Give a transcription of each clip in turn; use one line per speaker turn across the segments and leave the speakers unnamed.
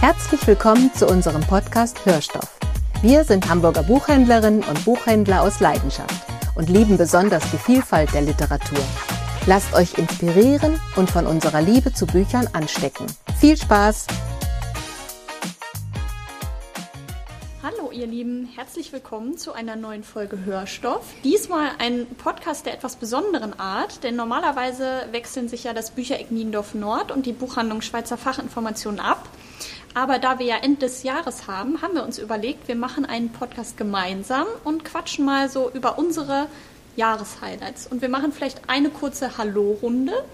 Herzlich willkommen zu unserem Podcast Hörstoff. Wir sind Hamburger Buchhändlerinnen und Buchhändler aus Leidenschaft und lieben besonders die Vielfalt der Literatur. Lasst euch inspirieren und von unserer Liebe zu Büchern anstecken. Viel Spaß!
Ihr Lieben, herzlich willkommen zu einer neuen Folge Hörstoff. Diesmal ein Podcast der etwas besonderen Art, denn normalerweise wechseln sich ja das Büchereck Niendorf Nord und die Buchhandlung Schweizer Fachinformationen ab. Aber da wir ja Ende des Jahres haben, haben wir uns überlegt, wir machen einen Podcast gemeinsam und quatschen mal so über unsere Jahreshighlights. Und wir machen vielleicht eine kurze Hallo-Runde.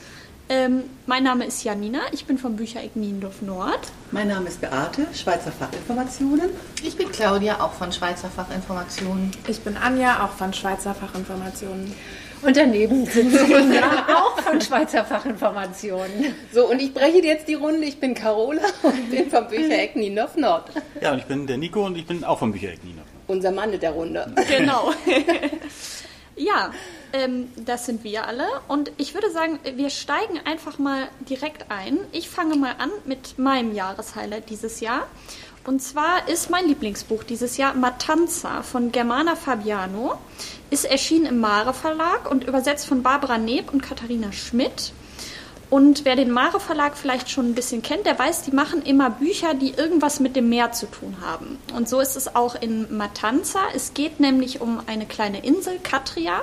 Ähm, mein Name ist Janina, ich bin vom Büchereck Niendorf Nord.
Mein Name ist Beate, Schweizer Fachinformationen.
Ich bin Claudia, auch von Schweizer Fachinformationen.
Ich bin Anja, auch von Schweizer Fachinformationen.
Und daneben sitzt Inga, auch von Schweizer Fachinformationen.
So, und ich breche jetzt die Runde. Ich bin Carola und bin vom Büchereck Niendorf Nord.
Ja, und ich bin der Nico und ich bin auch vom Büchereck Niendorf Nord.
Unser Mann in der Runde.
Genau. ja, ähm, das sind wir alle. Und ich würde sagen, wir steigen einfach mal direkt ein. Ich fange mal an mit meinem Jahreshighlight dieses Jahr. Und zwar ist mein Lieblingsbuch dieses Jahr Matanza von Germana Fabiano. Ist erschienen im Mare Verlag und übersetzt von Barbara Neb und Katharina Schmidt. Und wer den Mare Verlag vielleicht schon ein bisschen kennt, der weiß, die machen immer Bücher, die irgendwas mit dem Meer zu tun haben. Und so ist es auch in Matanza. Es geht nämlich um eine kleine Insel, Katria.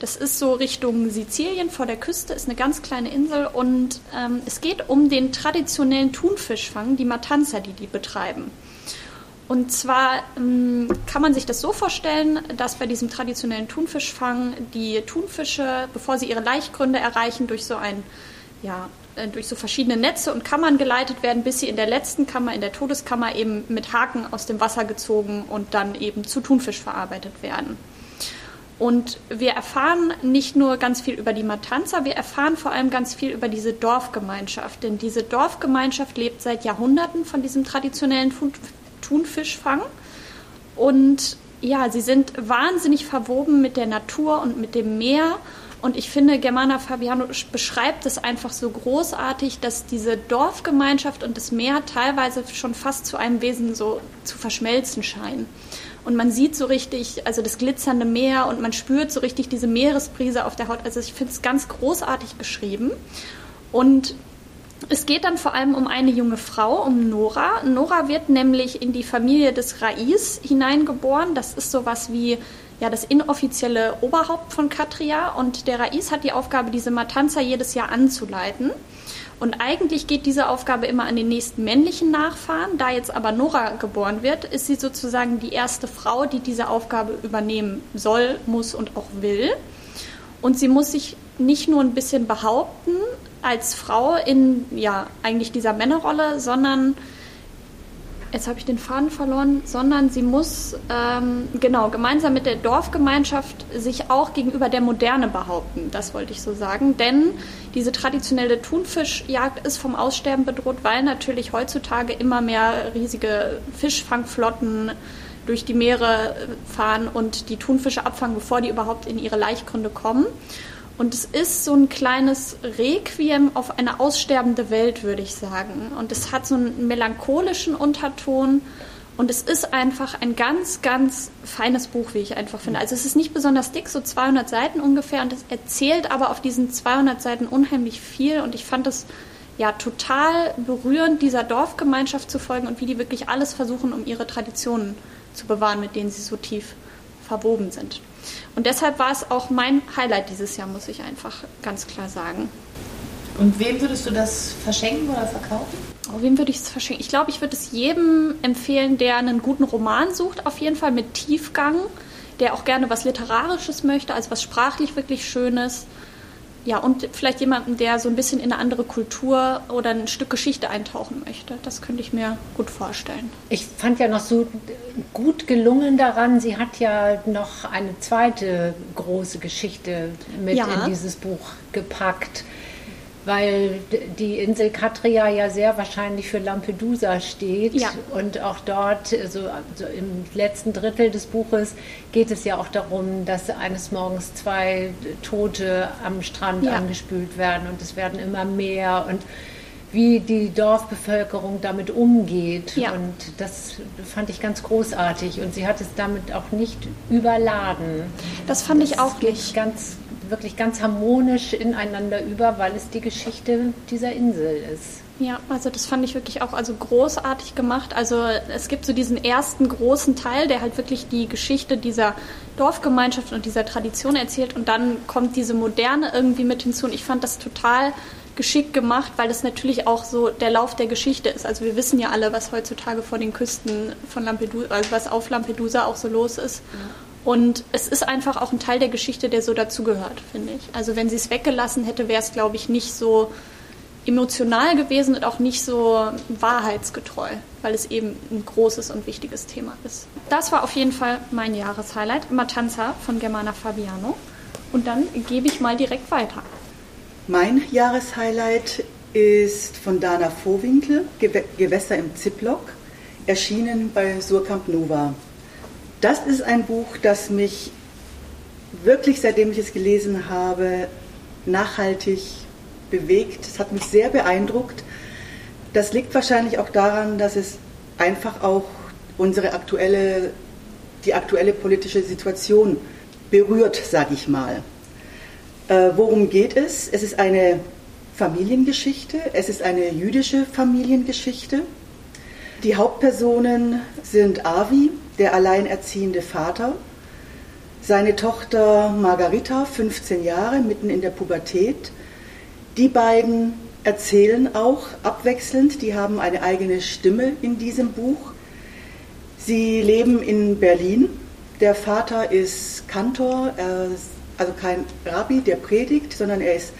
Das ist so Richtung Sizilien vor der Küste, ist eine ganz kleine Insel. Und ähm, es geht um den traditionellen Thunfischfang, die Matanza, die die betreiben. Und zwar ähm, kann man sich das so vorstellen, dass bei diesem traditionellen Thunfischfang die Thunfische, bevor sie ihre Laichgründe erreichen, durch so ein ja, äh, durch so verschiedene Netze und Kammern geleitet werden, bis sie in der letzten Kammer, in der Todeskammer, eben mit Haken aus dem Wasser gezogen und dann eben zu Thunfisch verarbeitet werden. Und wir erfahren nicht nur ganz viel über die Matanza, wir erfahren vor allem ganz viel über diese Dorfgemeinschaft. Denn diese Dorfgemeinschaft lebt seit Jahrhunderten von diesem traditionellen Thunfischfang. Und ja, sie sind wahnsinnig verwoben mit der Natur und mit dem Meer und ich finde, Germana Fabiano beschreibt es einfach so großartig, dass diese Dorfgemeinschaft und das Meer teilweise schon fast zu einem Wesen so zu verschmelzen scheinen. Und man sieht so richtig, also das glitzernde Meer und man spürt so richtig diese Meeresbrise auf der Haut. Also ich finde es ganz großartig geschrieben. Und es geht dann vor allem um eine junge Frau, um Nora. Nora wird nämlich in die Familie des Rais hineingeboren. Das ist sowas wie ja, das inoffizielle Oberhaupt von Katria und der Rais hat die Aufgabe, diese Matanza jedes Jahr anzuleiten. Und eigentlich geht diese Aufgabe immer an den nächsten männlichen Nachfahren. Da jetzt aber Nora geboren wird, ist sie sozusagen die erste Frau, die diese Aufgabe übernehmen soll, muss und auch will. Und sie muss sich nicht nur ein bisschen behaupten als Frau in ja eigentlich dieser Männerrolle, sondern jetzt habe ich den Faden verloren, sondern sie muss ähm, genau gemeinsam mit der Dorfgemeinschaft sich auch gegenüber der Moderne behaupten. Das wollte ich so sagen, denn diese traditionelle Thunfischjagd ist vom Aussterben bedroht, weil natürlich heutzutage immer mehr riesige Fischfangflotten durch die Meere fahren und die Thunfische abfangen, bevor die überhaupt in ihre Laichgründe kommen. Und es ist so ein kleines Requiem auf eine aussterbende Welt, würde ich sagen. Und es hat so einen melancholischen Unterton. Und es ist einfach ein ganz, ganz feines Buch, wie ich einfach finde. Also es ist nicht besonders dick, so 200 Seiten ungefähr. Und es erzählt aber auf diesen 200 Seiten unheimlich viel. Und ich fand es ja total berührend, dieser Dorfgemeinschaft zu folgen und wie die wirklich alles versuchen, um ihre Traditionen zu bewahren, mit denen sie so tief verwoben sind. Und deshalb war es auch mein Highlight dieses Jahr, muss ich einfach ganz klar sagen.
Und wem würdest du das verschenken oder verkaufen?
Oh, wem würde ich es verschenken? Ich glaube, ich würde es jedem empfehlen, der einen guten Roman sucht, auf jeden Fall mit Tiefgang, der auch gerne was Literarisches möchte, also was sprachlich wirklich Schönes ja, und vielleicht jemanden, der so ein bisschen in eine andere Kultur oder ein Stück Geschichte eintauchen möchte. Das könnte ich mir gut vorstellen.
Ich fand ja noch so gut gelungen daran, sie hat ja noch eine zweite große Geschichte mit ja. in dieses Buch gepackt weil die Insel Katria ja sehr wahrscheinlich für Lampedusa steht. Ja. Und auch dort, also, also, im letzten Drittel des Buches, geht es ja auch darum, dass eines Morgens zwei Tote am Strand ja. angespült werden und es werden immer mehr. Und wie die Dorfbevölkerung damit umgeht.
Ja.
Und das fand ich ganz großartig. Und sie hat es damit auch nicht überladen.
Das fand ich
Es
auch nicht.
ganz, wirklich ganz harmonisch ineinander über, weil es die Geschichte dieser Insel ist.
Ja, also das fand ich wirklich auch also großartig gemacht. Also es gibt so diesen ersten großen Teil, der halt wirklich die Geschichte dieser Dorfgemeinschaft und dieser Tradition erzählt und dann kommt diese Moderne irgendwie mit hinzu und ich fand das total geschickt gemacht, weil das natürlich auch so der Lauf der Geschichte ist. Also wir wissen ja alle, was heutzutage vor den Küsten von Lampedusa, also was auf Lampedusa auch so los ist. Und es ist einfach auch ein Teil der Geschichte, der so dazugehört, finde ich. Also wenn sie es weggelassen hätte, wäre es, glaube ich, nicht so emotional gewesen und auch nicht so wahrheitsgetreu, weil es eben ein großes und wichtiges Thema ist. Das war auf jeden Fall mein Jahreshighlight, Matanza von Germana Fabiano. Und dann gebe ich mal direkt weiter.
Mein Jahreshighlight ist von Dana Vohwinkel, Gew Gewässer im Ziplock, erschienen bei Surkamp Nova. Das ist ein Buch, das mich wirklich, seitdem ich es gelesen habe, nachhaltig bewegt. Es hat mich sehr beeindruckt. Das liegt wahrscheinlich auch daran, dass es einfach auch unsere aktuelle, die aktuelle politische Situation berührt, sage ich mal. Äh, worum geht es? Es ist eine Familiengeschichte, es ist eine jüdische Familiengeschichte. Die Hauptpersonen sind Avi, der alleinerziehende Vater, seine Tochter Margarita, 15 Jahre, mitten in der Pubertät. Die beiden erzählen auch abwechselnd, die haben eine eigene Stimme in diesem Buch. Sie leben in Berlin. Der Vater ist Kantor, also kein Rabbi, der predigt, sondern er ist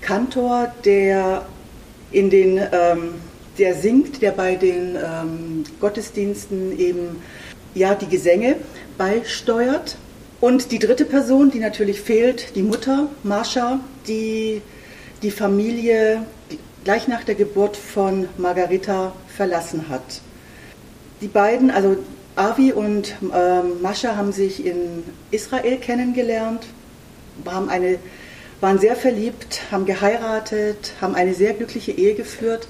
Kantor, der in den, ähm, der singt, der bei den ähm, Gottesdiensten eben ja die Gesänge beisteuert. Und die dritte Person, die natürlich fehlt, die Mutter, Marsha, die die Familie gleich nach der Geburt von Margarita verlassen hat. Die beiden, also Avi und ähm, Mascha, haben sich in Israel kennengelernt, haben eine, waren sehr verliebt, haben geheiratet, haben eine sehr glückliche Ehe geführt,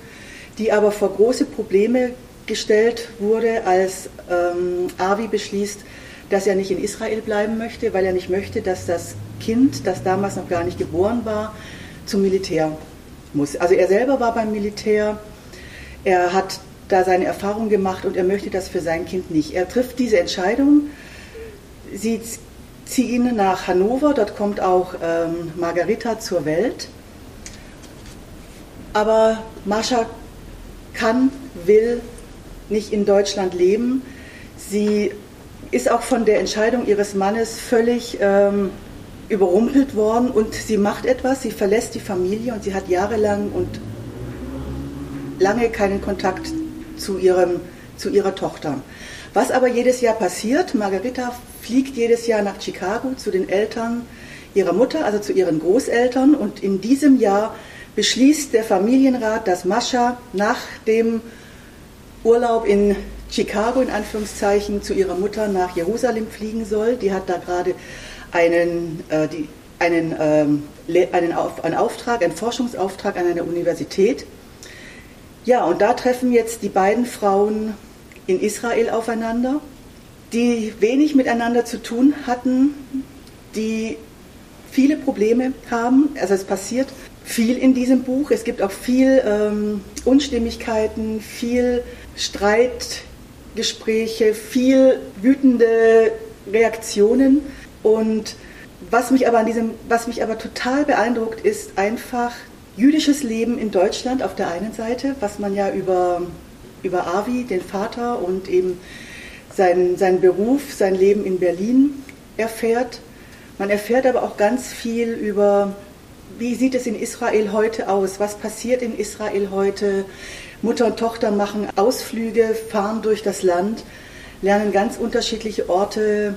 die aber vor große Probleme gestellt wurde, als ähm, Avi beschließt, dass er nicht in Israel bleiben möchte, weil er nicht möchte, dass das Kind, das damals noch gar nicht geboren war, zum Militär muss. Also er selber war beim Militär, er hat da seine Erfahrung gemacht und er möchte das für sein Kind nicht. Er trifft diese Entscheidung, sie ziehen nach Hannover, dort kommt auch ähm, Margarita zur Welt. Aber Mascha kann, will nicht in Deutschland leben. Sie ist auch von der Entscheidung ihres Mannes völlig ähm, überrumpelt worden und sie macht etwas, sie verlässt die Familie und sie hat jahrelang und lange keinen Kontakt zu, ihrem, zu ihrer Tochter. Was aber jedes Jahr passiert, Margarita fliegt jedes Jahr nach Chicago zu den Eltern ihrer Mutter, also zu ihren Großeltern und in diesem Jahr beschließt der Familienrat, dass Mascha nach dem Urlaub in Chicago in Anführungszeichen zu ihrer Mutter nach Jerusalem fliegen soll. Die hat da gerade einen, äh, die, einen, ähm, einen, Auf, einen Auftrag, einen Forschungsauftrag an einer Universität. Ja, und da treffen jetzt die beiden Frauen in Israel aufeinander, die wenig miteinander zu tun hatten, die viele Probleme haben. Also es passiert viel in diesem Buch. Es gibt auch viel ähm, Unstimmigkeiten, viel Streitgespräche, viel wütende Reaktionen. Und was mich aber an diesem, was mich aber total beeindruckt, ist einfach jüdisches Leben in Deutschland auf der einen Seite, was man ja über, über Avi, den Vater und eben seinen, seinen Beruf, sein Leben in Berlin erfährt. Man erfährt aber auch ganz viel über, wie sieht es in Israel heute aus, was passiert in Israel heute. Mutter und Tochter machen Ausflüge, fahren durch das Land, lernen ganz unterschiedliche Orte,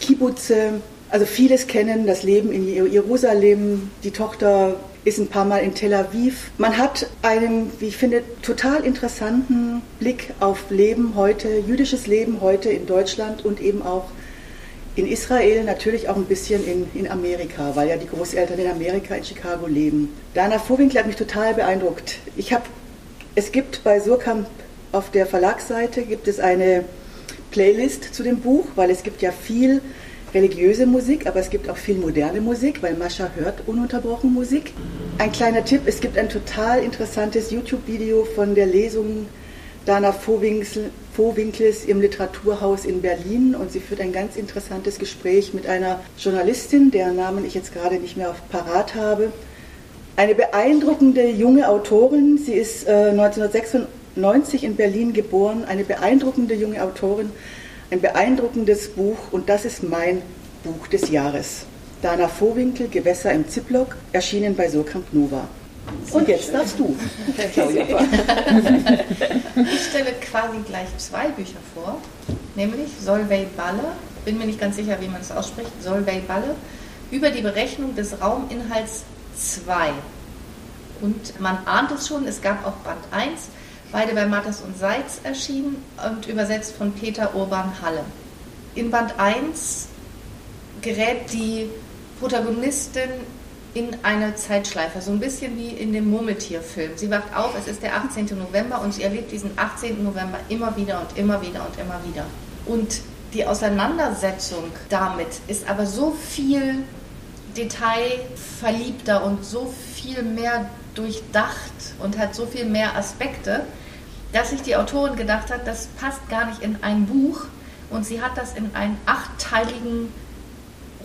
Kibbutze, also vieles kennen, das Leben in Jerusalem, die Tochter ist ein paar Mal in Tel Aviv. Man hat einen, wie ich finde, total interessanten Blick auf Leben heute, jüdisches Leben heute in Deutschland und eben auch in Israel, natürlich auch ein bisschen in, in Amerika, weil ja die Großeltern in Amerika, in Chicago leben. Dana Vorwinkler hat mich total beeindruckt. Ich habe Es gibt bei Surkamp auf der Verlagsseite gibt es eine Playlist zu dem Buch, weil es gibt ja viel religiöse Musik, aber es gibt auch viel moderne Musik, weil Mascha hört ununterbrochen Musik. Ein kleiner Tipp, es gibt ein total interessantes YouTube-Video von der Lesung Dana Vohwinkels im Literaturhaus in Berlin und sie führt ein ganz interessantes Gespräch mit einer Journalistin, deren Namen ich jetzt gerade nicht mehr auf parat habe. Eine beeindruckende junge Autorin, sie ist äh, 1996 in Berlin geboren, eine beeindruckende junge Autorin, ein beeindruckendes Buch und das ist mein Buch des Jahres. Dana Vohwinkel, Gewässer im Ziplock, erschienen bei Surkamp Nova. Und jetzt darfst du.
ich stelle quasi gleich zwei Bücher vor, nämlich Solveig Balle, bin mir nicht ganz sicher, wie man es ausspricht, Solveig Balle, über die Berechnung des Rauminhalts 2. Und man ahnt es schon, es gab auch Band 1, beide bei Mattes und Seitz erschienen und übersetzt von Peter Urban Halle. In Band 1 gerät die Protagonistin in eine Zeitschleife, so ein bisschen wie in dem Murmeltierfilm. Sie wacht auf, es ist der 18. November und sie erlebt diesen 18. November immer wieder und immer wieder und immer wieder. Und die Auseinandersetzung damit ist aber so viel detailverliebter und so viel mehr durchdacht und hat so viel mehr Aspekte, dass sich die Autorin gedacht hat, das passt gar nicht in ein Buch und sie hat das in einen achtteiligen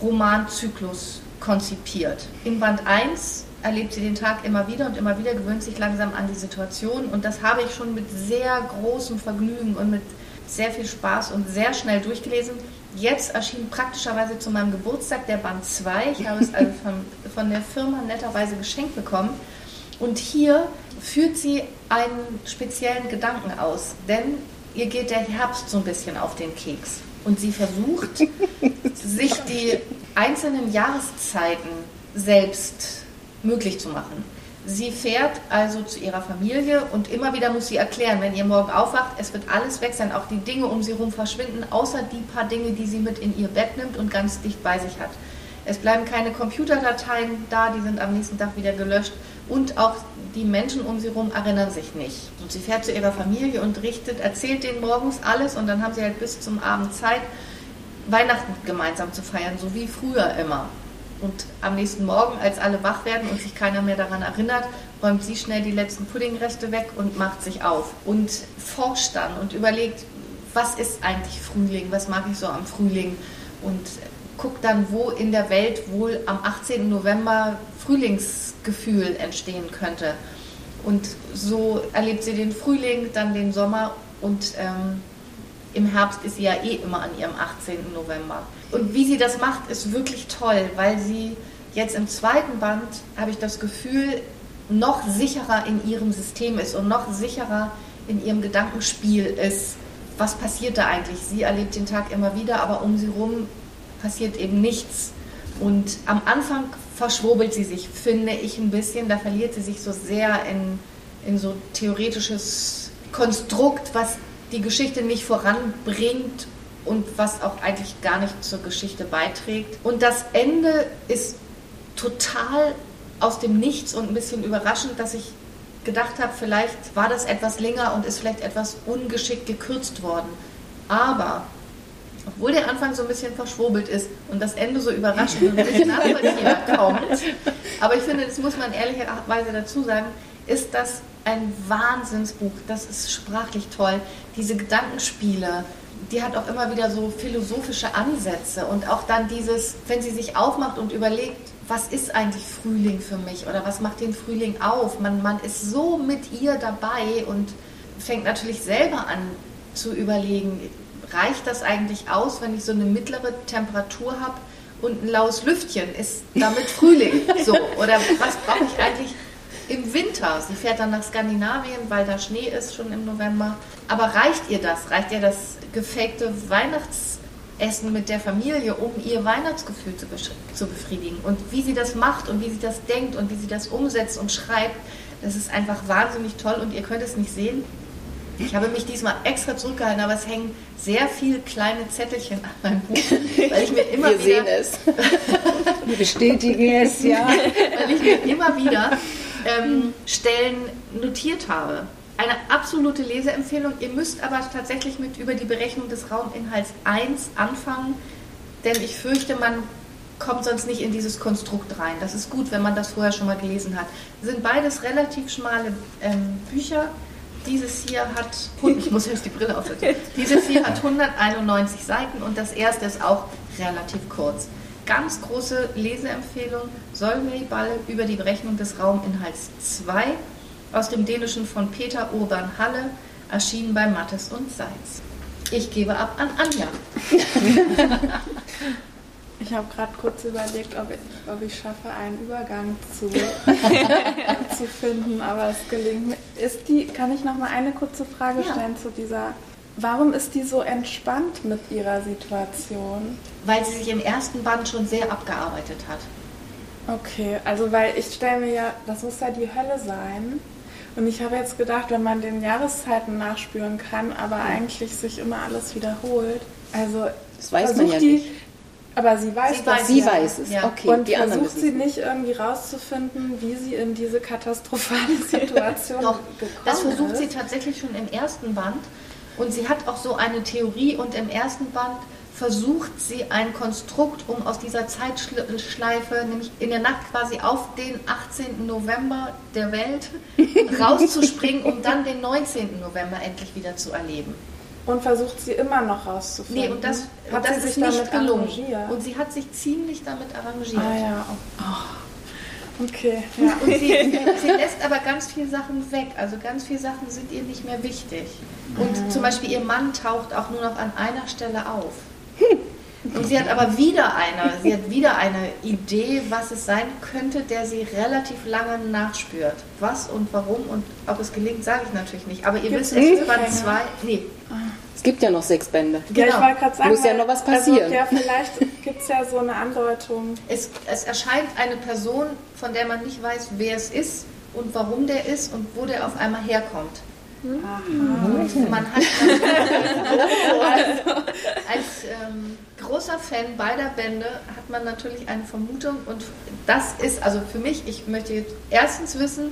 Romanzyklus konzipiert. In Band 1 erlebt sie den Tag immer wieder und immer wieder, gewöhnt sich langsam an die Situation und das habe ich schon mit sehr großem Vergnügen und mit sehr viel Spaß und sehr schnell durchgelesen. Jetzt erschien praktischerweise zu meinem Geburtstag der Band 2. Ich habe es also von, von der Firma netterweise geschenkt bekommen. Und hier führt sie einen speziellen Gedanken aus, denn ihr geht der Herbst so ein bisschen auf den Keks. Und sie versucht, sich die einzelnen Jahreszeiten selbst möglich zu machen. Sie fährt also zu ihrer Familie und immer wieder muss sie erklären, wenn ihr morgen aufwacht, es wird alles weg sein, auch die Dinge um sie herum verschwinden, außer die paar Dinge, die sie mit in ihr Bett nimmt und ganz dicht bei sich hat. Es bleiben keine Computerdateien da, die sind am nächsten Tag wieder gelöscht und auch die Menschen um sie herum erinnern sich nicht. Und sie fährt zu ihrer Familie und richtet, erzählt denen morgens alles und dann haben sie halt bis zum Abend Zeit, Weihnachten gemeinsam zu feiern, so wie früher immer. Und am nächsten Morgen, als alle wach werden und sich keiner mehr daran erinnert, räumt sie schnell die letzten Puddingreste weg und macht sich auf und forscht dann und überlegt, was ist eigentlich Frühling, was mag ich so am Frühling und guckt dann, wo in der Welt wohl am 18. November Frühlingsgefühl entstehen könnte. Und so erlebt sie den Frühling, dann den Sommer und ähm, im Herbst ist sie ja eh immer an ihrem 18. November. Und wie sie das macht, ist wirklich toll, weil sie jetzt im zweiten Band, habe ich das Gefühl, noch sicherer in ihrem System ist und noch sicherer in ihrem Gedankenspiel ist. Was passiert da eigentlich? Sie erlebt den Tag immer wieder, aber um sie herum passiert eben nichts. Und am Anfang verschwurbelt sie sich, finde ich ein bisschen. Da verliert sie sich so sehr in, in so theoretisches Konstrukt, was die Geschichte nicht voranbringt und was auch eigentlich gar nicht zur Geschichte beiträgt. Und das Ende ist total aus dem Nichts und ein bisschen überraschend, dass ich gedacht habe, vielleicht war das etwas länger und ist vielleicht etwas ungeschickt gekürzt worden. Aber obwohl der Anfang so ein bisschen verschwurbelt ist und das Ende so überraschend und nicht nachvollziehbar kommt, aber ich finde, das muss man ehrlicherweise dazu sagen, ist das ein Wahnsinnsbuch. Das ist sprachlich toll. Diese Gedankenspiele, die hat auch immer wieder so philosophische Ansätze und auch dann dieses, wenn sie sich aufmacht und überlegt, was ist eigentlich Frühling für mich oder was macht den Frühling auf? Man, man ist so mit ihr dabei und fängt natürlich selber an zu überlegen, reicht das eigentlich aus, wenn ich so eine mittlere Temperatur habe und ein laues Lüftchen? Ist damit Frühling so? Oder was brauche ich eigentlich im Winter. Sie fährt dann nach Skandinavien, weil da Schnee ist schon im November. Aber reicht ihr das? Reicht ihr das gefakte Weihnachtsessen mit der Familie, um ihr Weihnachtsgefühl zu, zu befriedigen? Und wie sie das macht und wie sie das denkt und wie sie das umsetzt und schreibt, das ist einfach wahnsinnig toll und ihr könnt es nicht sehen. Ich habe mich diesmal extra zurückgehalten, aber es hängen sehr viele kleine Zettelchen an meinem Buch, weil ich mir immer
Wir
wieder...
sehen es.
Wir bestätigen es, ja.
weil ich mir immer wieder ähm, Stellen notiert habe. eine absolute Leseempfehlung. Ihr müsst aber tatsächlich mit über die Berechnung des Rauminhalts 1 anfangen, denn ich fürchte, man kommt sonst nicht in dieses Konstrukt rein. Das ist gut, wenn man das vorher schon mal gelesen hat. Sind beides relativ schmale ähm, Bücher. Dieses hier hat, ich muss jetzt die Brille aufsetzen, dieses hier hat 191 Seiten und das erste ist auch relativ kurz. Ganz große Leseempfehlung, Solveig Ball über die Berechnung des Rauminhalts 2 aus dem Dänischen von Peter Urban Halle, erschienen bei Mattes und Seitz. Ich gebe ab an Anja.
Ich habe gerade kurz überlegt, ob ich, ob ich schaffe, einen Übergang zu, zu finden, aber es gelingt mir. Ist die, kann ich noch mal eine kurze Frage stellen ja. zu dieser Warum ist die so entspannt mit ihrer Situation?
Weil sie sich im ersten Band schon sehr abgearbeitet hat.
Okay, also weil ich stelle mir ja, das muss ja die Hölle sein. Und ich habe jetzt gedacht, wenn man den Jahreszeiten nachspüren kann, aber ja. eigentlich sich immer alles wiederholt. Also
das weiß man ja
die,
nicht.
Aber sie weiß,
sie weiß, sie ja. weiß es. Ja. Okay,
und die versucht sie nicht irgendwie rauszufinden, wie sie in diese katastrophale Situation Doch, gekommen
das versucht ist. sie tatsächlich schon im ersten Band. Und sie hat auch so eine Theorie und im ersten Band versucht sie ein Konstrukt, um aus dieser Zeitschleife, nämlich in der Nacht quasi auf den 18. November der Welt rauszuspringen, um dann den 19. November endlich wieder zu erleben.
Und versucht sie immer noch rauszufinden.
Nee, und das, hat das ist nicht gelungen. Arrangiert? Und sie hat sich ziemlich damit arrangiert.
Ah ja. Oh. Okay.
Ja. Und sie, sie, lässt aber ganz viele Sachen weg. Also ganz viele Sachen sind ihr nicht mehr wichtig. Und mhm. zum Beispiel ihr Mann taucht auch nur noch an einer Stelle auf. Und sie hat aber wieder eine, sie hat wieder eine Idee, was es sein könnte, der sie relativ lange nachspürt. Was und warum und ob es gelingt, sage ich natürlich nicht. Aber ihr Gibt's wisst, es Band zwei. Nee.
Es gibt ja noch sechs Bände.
Ja, genau. ich wollte gerade sagen,
muss ja noch was passieren. Also,
ja, vielleicht gibt es ja so eine Andeutung.
Es, es erscheint eine Person, von der man nicht weiß, wer es ist und warum der ist und wo der auf einmal herkommt. Aha. Man hat also, als ähm, großer Fan beider Bände hat man natürlich eine Vermutung und das ist also für mich, ich möchte jetzt erstens wissen,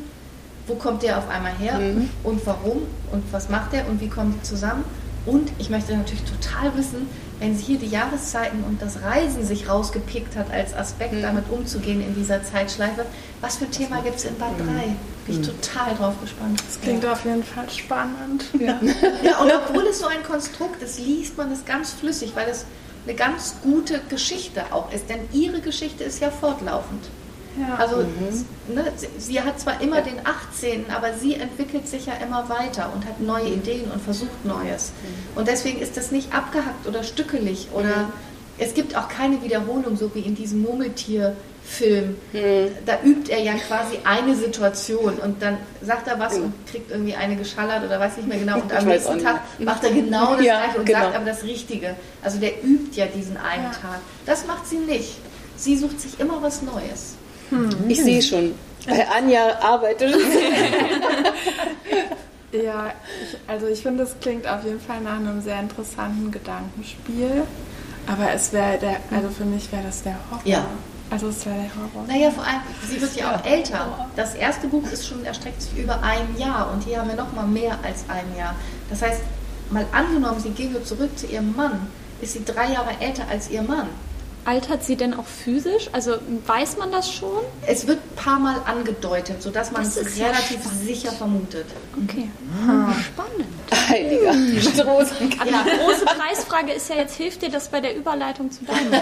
wo kommt der auf einmal her mhm. und warum und was macht er und wie kommen die zusammen und ich möchte natürlich total wissen, wenn sie hier die Jahreszeiten und das Reisen sich rausgepickt hat als Aspekt, mhm. damit umzugehen in dieser Zeitschleife, was für ein Thema gibt es in Band 3? Mhm. Bin ich mhm. total drauf gespannt.
Das klingt ja. auf jeden Fall spannend.
Ja. ja, und obwohl es so ein Konstrukt ist, liest man es ganz flüssig, weil es eine ganz gute Geschichte auch ist. Denn ihre Geschichte ist ja fortlaufend. Ja. Also mhm. ne, sie, sie, hat zwar immer ja. den 18., aber sie entwickelt sich ja immer weiter und hat neue mhm. Ideen und versucht Neues. Mhm. Und deswegen ist das nicht abgehackt oder stückelig oder mhm. es gibt auch keine Wiederholung, so wie in diesem Murmeltier-Film. Mhm. Da übt er ja quasi eine Situation und dann sagt er was und kriegt irgendwie eine geschallert oder weiß nicht mehr genau. Und am nächsten Tag macht er genau das ja, Gleiche und genau. sagt aber das Richtige. Also der übt ja diesen einen ja. Tag. Das macht sie nicht. Sie sucht sich immer was Neues.
Hm. Ich sehe schon. Bei Anja arbeitet.
ja, ich, also ich finde, es klingt auf jeden Fall nach einem sehr interessanten Gedankenspiel. Aber es wäre der, also für mich wäre das der Horror.
Ja.
Also es wäre der Horror.
Naja, vor allem, sie wird ja auch älter. Das erste Buch ist schon, erstreckt sich über ein Jahr und hier haben wir noch mal mehr als ein Jahr. Das heißt, mal angenommen, sie ginge zurück zu ihrem Mann, ist sie drei Jahre älter als ihr Mann.
Altert sie denn auch physisch? Also weiß man das schon?
Es wird ein paar Mal angedeutet, sodass man es relativ ja sicher vermutet.
Okay. Hm. Spannend.
Heiliger.
Aber ja. die große Preisfrage ist ja jetzt, hilft dir das bei der Überleitung zu deinem?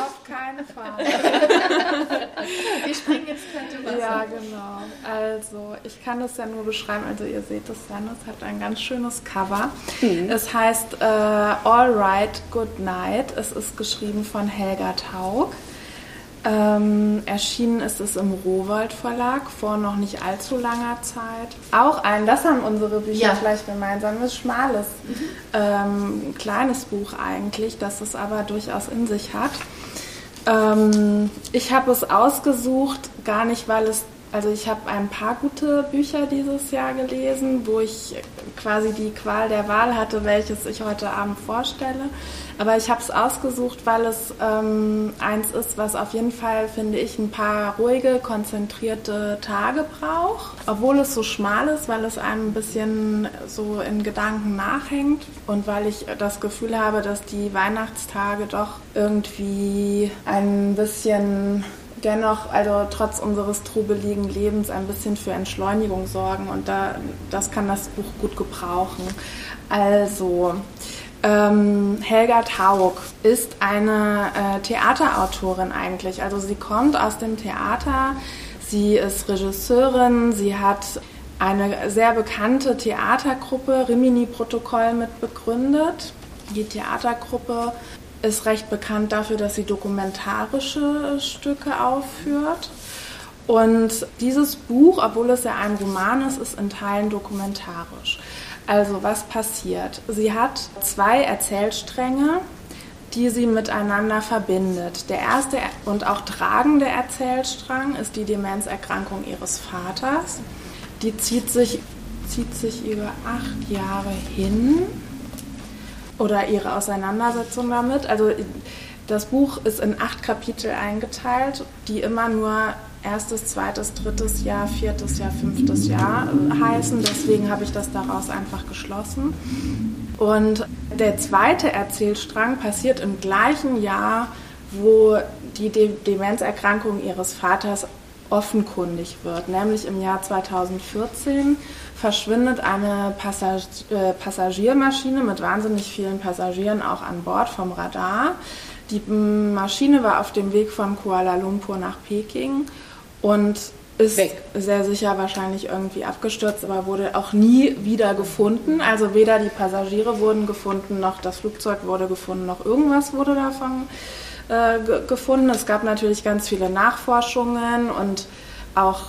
Auf keinen Fall.
Wir springen jetzt kalte Wasser.
Ja, genau. Also, ich kann das ja nur beschreiben. Also, ihr seht es dann, es hat ein ganz schönes Cover. Mhm. Es heißt äh, All Right, Good Night. Es ist geschrieben von Helga Taug. Ähm, erschienen ist es im Rowold Verlag vor noch nicht allzu langer Zeit. Auch ein, das haben unsere Bücher ja. vielleicht gemeinsam, ein schmales, mhm. ähm, kleines Buch eigentlich, das es aber durchaus in sich hat. Ähm, ich habe es ausgesucht, gar nicht, weil es Also ich habe ein paar gute Bücher dieses Jahr gelesen, wo ich quasi die Qual der Wahl hatte, welches ich heute Abend vorstelle. Aber ich habe es ausgesucht, weil es ähm, eins ist, was auf jeden Fall, finde ich, ein paar ruhige, konzentrierte Tage braucht. Obwohl es so schmal ist, weil es einem ein bisschen so in Gedanken nachhängt und weil ich das Gefühl habe, dass die Weihnachtstage doch irgendwie ein bisschen dennoch, also trotz unseres trubeligen Lebens, ein bisschen für Entschleunigung sorgen und da, das kann das Buch gut gebrauchen. Also, ähm, Helga Taug ist eine äh, Theaterautorin eigentlich. Also sie kommt aus dem Theater, sie ist Regisseurin, sie hat eine sehr bekannte Theatergruppe, Rimini-Protokoll, mit begründet. Die Theatergruppe ist recht bekannt dafür, dass sie dokumentarische Stücke aufführt. Und dieses Buch, obwohl es ja ein Roman ist, ist in Teilen dokumentarisch. Also was passiert? Sie hat zwei Erzählstränge, die sie miteinander verbindet. Der erste und auch tragende Erzählstrang ist die Demenzerkrankung ihres Vaters. Die zieht sich, zieht sich über acht Jahre hin oder ihre Auseinandersetzung damit. Also das Buch ist in acht Kapitel eingeteilt, die immer nur erstes, zweites, drittes Jahr, viertes Jahr, fünftes Jahr heißen. Deswegen habe ich das daraus einfach geschlossen. Und der zweite Erzählstrang passiert im gleichen Jahr, wo die Demenzerkrankung ihres Vaters offenkundig wird, nämlich im Jahr 2014 verschwindet eine Passag äh, Passagiermaschine mit wahnsinnig vielen Passagieren auch an Bord vom Radar. Die Maschine war auf dem Weg von Kuala Lumpur nach Peking und ist Weg. sehr sicher wahrscheinlich irgendwie abgestürzt, aber wurde auch nie wieder gefunden. Also weder die Passagiere wurden gefunden, noch das Flugzeug wurde gefunden, noch irgendwas wurde davon äh, gefunden. Es gab natürlich ganz viele Nachforschungen und auch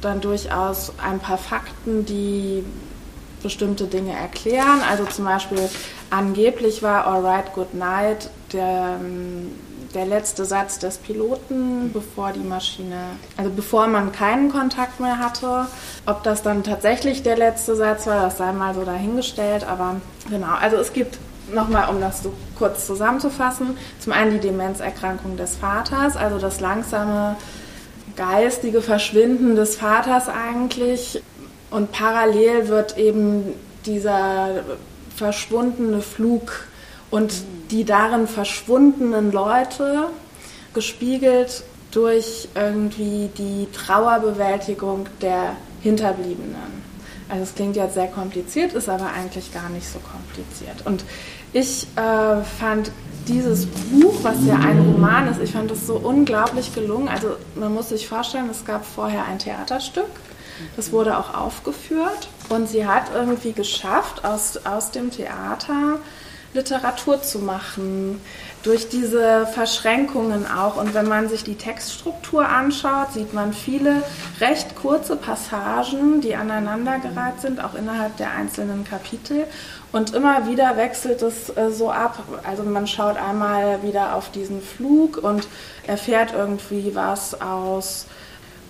dann durchaus ein paar Fakten, die bestimmte Dinge erklären. Also zum Beispiel angeblich war Alright Good Night der, der letzte Satz des Piloten, bevor die Maschine, also bevor man keinen Kontakt mehr hatte. Ob das dann tatsächlich der letzte Satz war, das sei mal so dahingestellt. Aber genau, also es gibt nochmal, um das so kurz zusammenzufassen, zum einen die Demenzerkrankung des Vaters, also das langsame geistige Verschwinden des Vaters eigentlich. Und parallel wird eben dieser verschwundene Flug und die darin verschwundenen Leute gespiegelt durch irgendwie die Trauerbewältigung der Hinterbliebenen. Also es klingt jetzt sehr kompliziert, ist aber eigentlich gar nicht so kompliziert. Und ich äh, fand dieses Buch, was ja ein Roman ist, ich fand es so unglaublich gelungen. Also man muss sich vorstellen, es gab vorher ein Theaterstück, das wurde auch aufgeführt und sie hat irgendwie geschafft, aus, aus dem Theater Literatur zu machen, durch diese Verschränkungen auch. Und wenn man sich die Textstruktur anschaut, sieht man viele recht kurze Passagen, die aneinandergereiht sind, auch innerhalb der einzelnen Kapitel. Und immer wieder wechselt es äh, so ab. Also man schaut einmal wieder auf diesen Flug und erfährt irgendwie was aus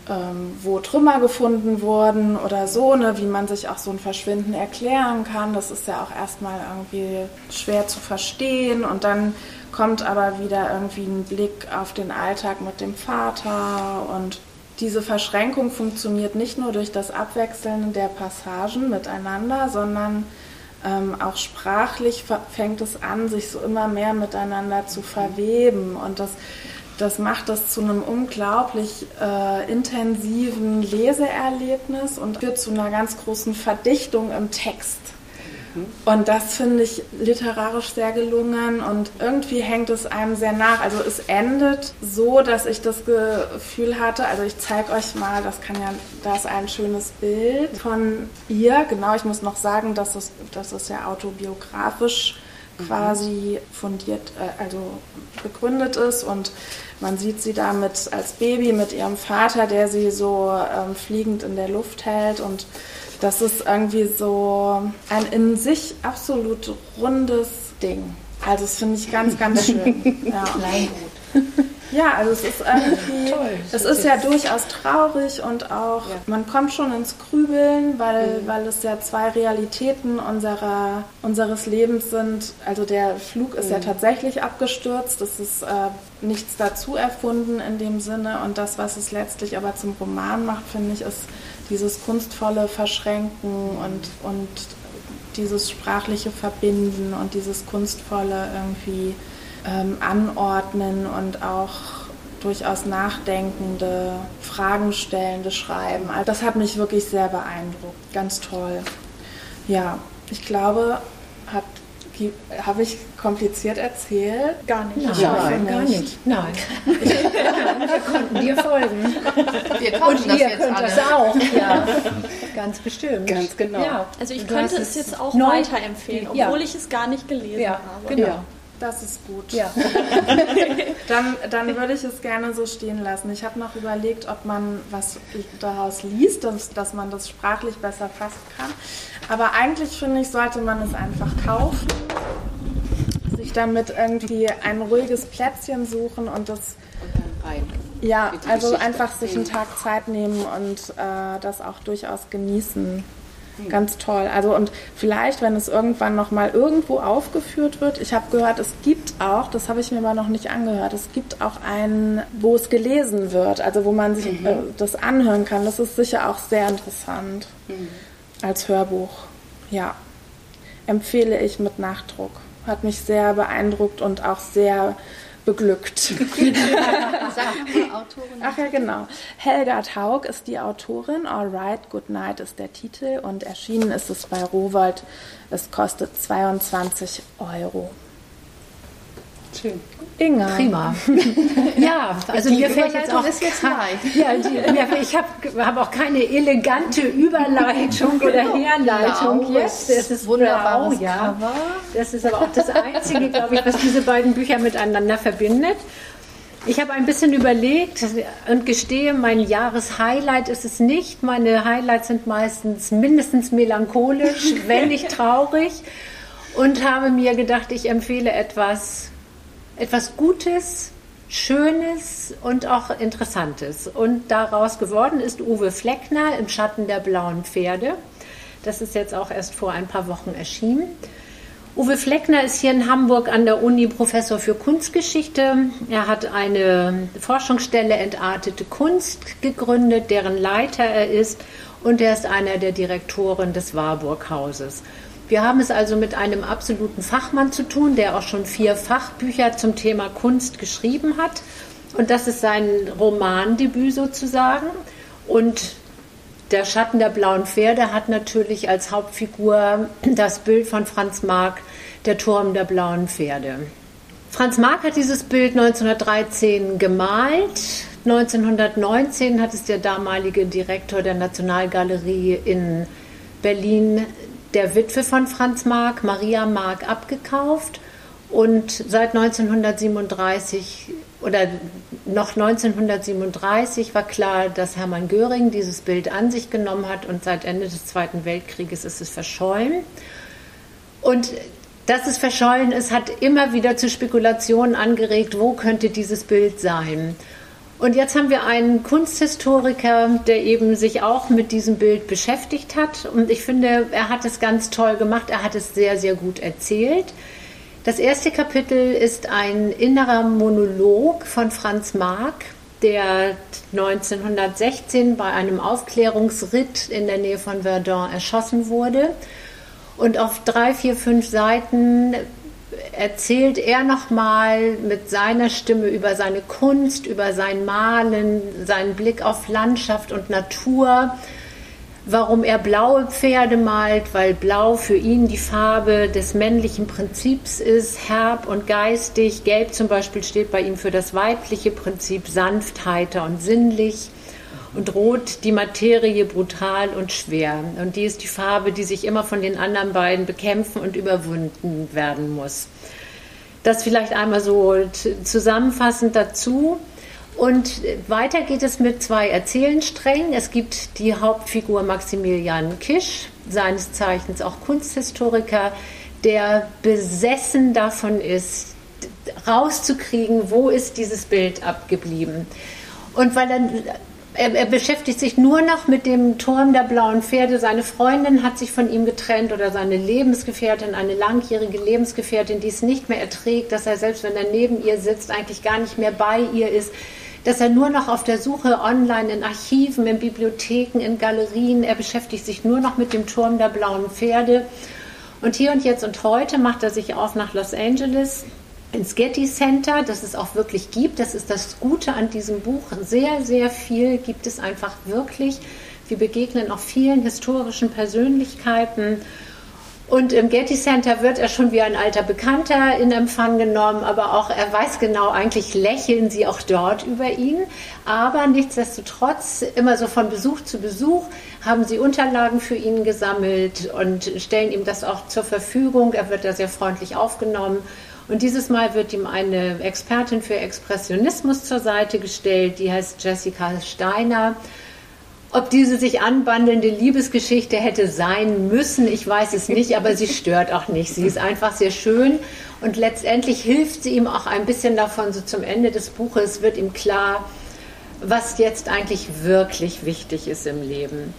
ähm, wo Trümmer gefunden wurden oder so, ne, wie man sich auch so ein Verschwinden erklären kann. Das ist ja auch erstmal irgendwie schwer zu verstehen und dann kommt aber wieder irgendwie ein Blick auf den Alltag mit dem Vater und diese Verschränkung funktioniert nicht nur durch das Abwechseln der Passagen miteinander, sondern ähm, auch sprachlich fängt es an, sich so immer mehr miteinander zu verweben. Und das das macht das zu einem unglaublich äh, intensiven Leseerlebnis und führt zu einer ganz großen Verdichtung im Text. Und das finde ich literarisch sehr gelungen und irgendwie hängt es einem sehr nach. Also es endet so, dass ich das Gefühl hatte, also ich zeige euch mal, das kann ja, da ist ein schönes Bild von ihr. Genau, ich muss noch sagen, dass es, dass es ja autobiografisch mhm. quasi fundiert, äh, also begründet ist und man sieht sie da mit, als Baby mit ihrem Vater, der sie so ähm, fliegend in der Luft hält. Und das ist irgendwie so ein in sich absolut rundes Ding. Also das finde ich ganz, ganz schön.
Ja. Kleingut.
Ja, also es ist irgendwie, Toll, es ist ja durchaus traurig und auch, ja. man kommt schon ins Grübeln, weil, mhm. weil es ja zwei Realitäten unserer, unseres Lebens sind. Also der Flug ist mhm. ja tatsächlich abgestürzt, es ist äh, nichts dazu erfunden in dem Sinne und das, was es letztlich aber zum Roman macht, finde ich, ist dieses kunstvolle Verschränken und, und dieses sprachliche Verbinden und dieses kunstvolle irgendwie ähm, anordnen und auch durchaus nachdenkende, Fragen stellende Schreiben. Also das hat mich wirklich sehr beeindruckt. Ganz toll. Ja, ich glaube, habe ich kompliziert erzählt?
Gar nicht. Nein, Nein gar nicht. Nein. wir konnten dir folgen. Wir Und ihr könnt alle. das auch. Ja. Ganz bestimmt.
Ganz genau. Ja.
Also ich könnte es jetzt auch weiterempfehlen, obwohl ja. ich es gar nicht gelesen ja, habe.
Genau. Das ist gut. Ja. dann, dann würde ich es gerne so stehen lassen. Ich habe noch überlegt, ob man was daraus liest, dass, dass man das sprachlich besser fassen kann. Aber eigentlich finde ich, sollte man es einfach kaufen, damit irgendwie ein ruhiges Plätzchen suchen und das. rein. Ja, also einfach sich einen Tag Zeit nehmen und äh, das auch durchaus genießen. Ganz toll. Also und vielleicht, wenn es irgendwann noch mal irgendwo aufgeführt wird, ich habe gehört, es gibt auch, das habe ich mir aber noch nicht angehört, es gibt auch einen, wo es gelesen wird, also wo man sich mhm. äh, das anhören kann. Das ist sicher auch sehr interessant mhm. als Hörbuch. Ja, empfehle ich mit Nachdruck. Hat mich sehr beeindruckt und auch sehr beglückt. Ach ja, genau. Helga Taug ist die Autorin. All Right, Good Night ist der Titel und erschienen ist es bei Rowold. Es kostet 22 Euro.
Schön. Inga. Prima. ja, also die mir fällt jetzt auch ist jetzt leicht. Ja, die, ich habe hab auch keine elegante Überleitung oder Herleitung
jetzt. Das ist wunderbar.
Ja. Das ist aber auch das Einzige, glaube ich, was diese beiden Bücher miteinander verbindet. Ich habe ein bisschen überlegt und gestehe, mein Jahreshighlight ist es nicht. Meine Highlights sind meistens mindestens melancholisch, wenn nicht traurig. Und habe mir gedacht, ich empfehle etwas etwas Gutes, Schönes und auch Interessantes. Und daraus geworden ist Uwe Fleckner im Schatten der blauen Pferde. Das ist jetzt auch erst vor ein paar Wochen erschienen. Uwe Fleckner ist hier in Hamburg an der Uni Professor für Kunstgeschichte. Er hat eine Forschungsstelle Entartete Kunst gegründet, deren Leiter er ist. Und er ist einer der Direktoren des Warburg-Hauses. Wir haben es also mit einem absoluten Fachmann zu tun, der auch schon vier Fachbücher zum Thema Kunst geschrieben hat. Und das ist sein Romandebüt sozusagen. Und der Schatten der blauen Pferde hat natürlich als Hauptfigur das Bild von Franz Marc, der Turm der blauen Pferde. Franz Marc hat dieses Bild 1913 gemalt. 1919 hat es der damalige Direktor der Nationalgalerie in Berlin der Witwe von Franz Marc, Maria Marc, abgekauft und seit 1937 oder noch 1937 war klar, dass Hermann Göring dieses Bild an sich genommen hat und seit Ende des Zweiten Weltkrieges ist es verschollen. Und dass es verschollen ist, hat immer wieder zu Spekulationen angeregt, wo könnte dieses Bild sein. Und jetzt haben wir einen Kunsthistoriker, der eben sich auch mit diesem Bild beschäftigt hat. Und ich finde, er hat es ganz toll gemacht. Er hat es sehr, sehr gut erzählt. Das erste Kapitel ist ein innerer Monolog von Franz Marc, der 1916 bei einem Aufklärungsritt in der Nähe von Verdun erschossen wurde. Und auf drei, vier, fünf Seiten erzählt er nochmal mit seiner Stimme über seine Kunst, über sein Malen, seinen Blick auf Landschaft und Natur, warum er blaue Pferde malt, weil blau für ihn die Farbe des männlichen Prinzips ist, herb und geistig. Gelb zum Beispiel steht bei ihm für das weibliche Prinzip, sanft, heiter und sinnlich und Rot die Materie brutal und schwer. Und die ist die Farbe, die sich immer von den anderen beiden bekämpfen und überwunden werden muss. Das vielleicht einmal so zusammenfassend dazu. Und weiter geht es mit zwei Erzählensträngen. Es gibt die Hauptfigur Maximilian Kisch, seines Zeichens auch Kunsthistoriker, der besessen davon ist, rauszukriegen, wo ist dieses Bild abgeblieben. Und weil dann er, er, beschäftigt sich nur noch mit dem Turm der blauen Pferde. Seine Freundin hat sich von ihm getrennt oder seine Lebensgefährtin, eine langjährige Lebensgefährtin, die es nicht mehr erträgt, dass er selbst wenn er neben ihr sitzt, eigentlich gar nicht mehr bei ihr ist. Dass er nur noch auf der Suche online in Archiven, in Bibliotheken, in Galerien, er beschäftigt sich nur noch mit dem Turm der blauen Pferde. Und hier und jetzt und heute macht er sich auf nach Los Angeles ins Getty Center, das es auch wirklich gibt. Das ist das Gute an diesem Buch. Sehr, sehr viel gibt es einfach wirklich. Wir begegnen auch vielen historischen Persönlichkeiten. Und im Getty Center wird er schon wie ein alter Bekannter in Empfang genommen, aber auch er weiß genau, eigentlich lächeln sie auch dort über ihn. Aber nichtsdestotrotz, immer so von Besuch zu Besuch, haben sie Unterlagen für ihn gesammelt und stellen ihm das auch zur Verfügung. Er wird da sehr freundlich aufgenommen. Und dieses Mal wird ihm eine Expertin für Expressionismus zur Seite gestellt, die heißt Jessica Steiner. Ob diese sich anbandelnde Liebesgeschichte hätte sein müssen, ich weiß es nicht, aber sie stört auch nicht. Sie ist einfach sehr schön und letztendlich hilft sie ihm auch ein bisschen davon, so zum Ende des Buches wird ihm klar, was jetzt eigentlich wirklich wichtig ist im Leben.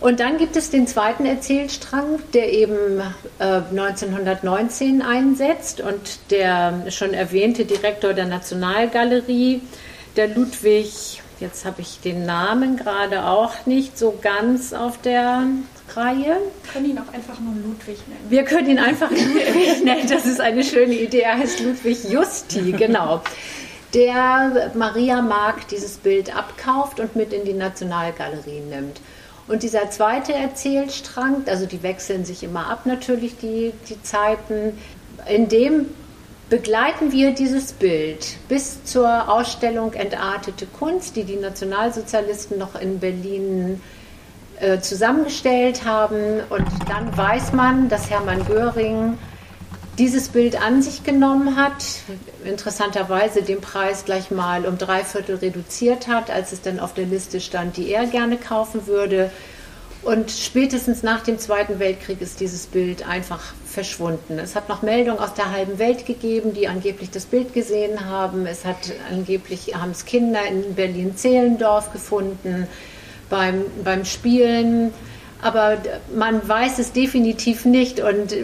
Und dann gibt es den zweiten Erzählstrang, der eben äh, 1919 einsetzt und der schon erwähnte Direktor der Nationalgalerie, der Ludwig, jetzt habe ich den Namen gerade auch nicht so ganz auf der Reihe. Wir
können ihn auch einfach nur Ludwig nennen.
Wir können ihn einfach Ludwig nennen, das ist eine schöne Idee. Er heißt Ludwig Justi, genau. Der Maria Mark dieses Bild abkauft und mit in die Nationalgalerie nimmt. Und dieser zweite Erzählstrang, also die wechseln sich immer ab natürlich, die, die Zeiten, in dem begleiten wir dieses Bild bis zur Ausstellung Entartete Kunst, die die Nationalsozialisten noch in Berlin äh, zusammengestellt haben. Und dann weiß man, dass Hermann Göring dieses Bild an sich genommen hat, interessanterweise den Preis gleich mal um drei Viertel reduziert hat, als es dann auf der Liste stand, die er gerne kaufen würde. Und spätestens nach dem Zweiten Weltkrieg ist dieses Bild einfach verschwunden. Es hat noch Meldungen aus der halben Welt gegeben, die angeblich das Bild gesehen haben. Es hat angeblich haben es Kinder in Berlin-Zehlendorf gefunden beim, beim Spielen. Aber man weiß es definitiv nicht. Und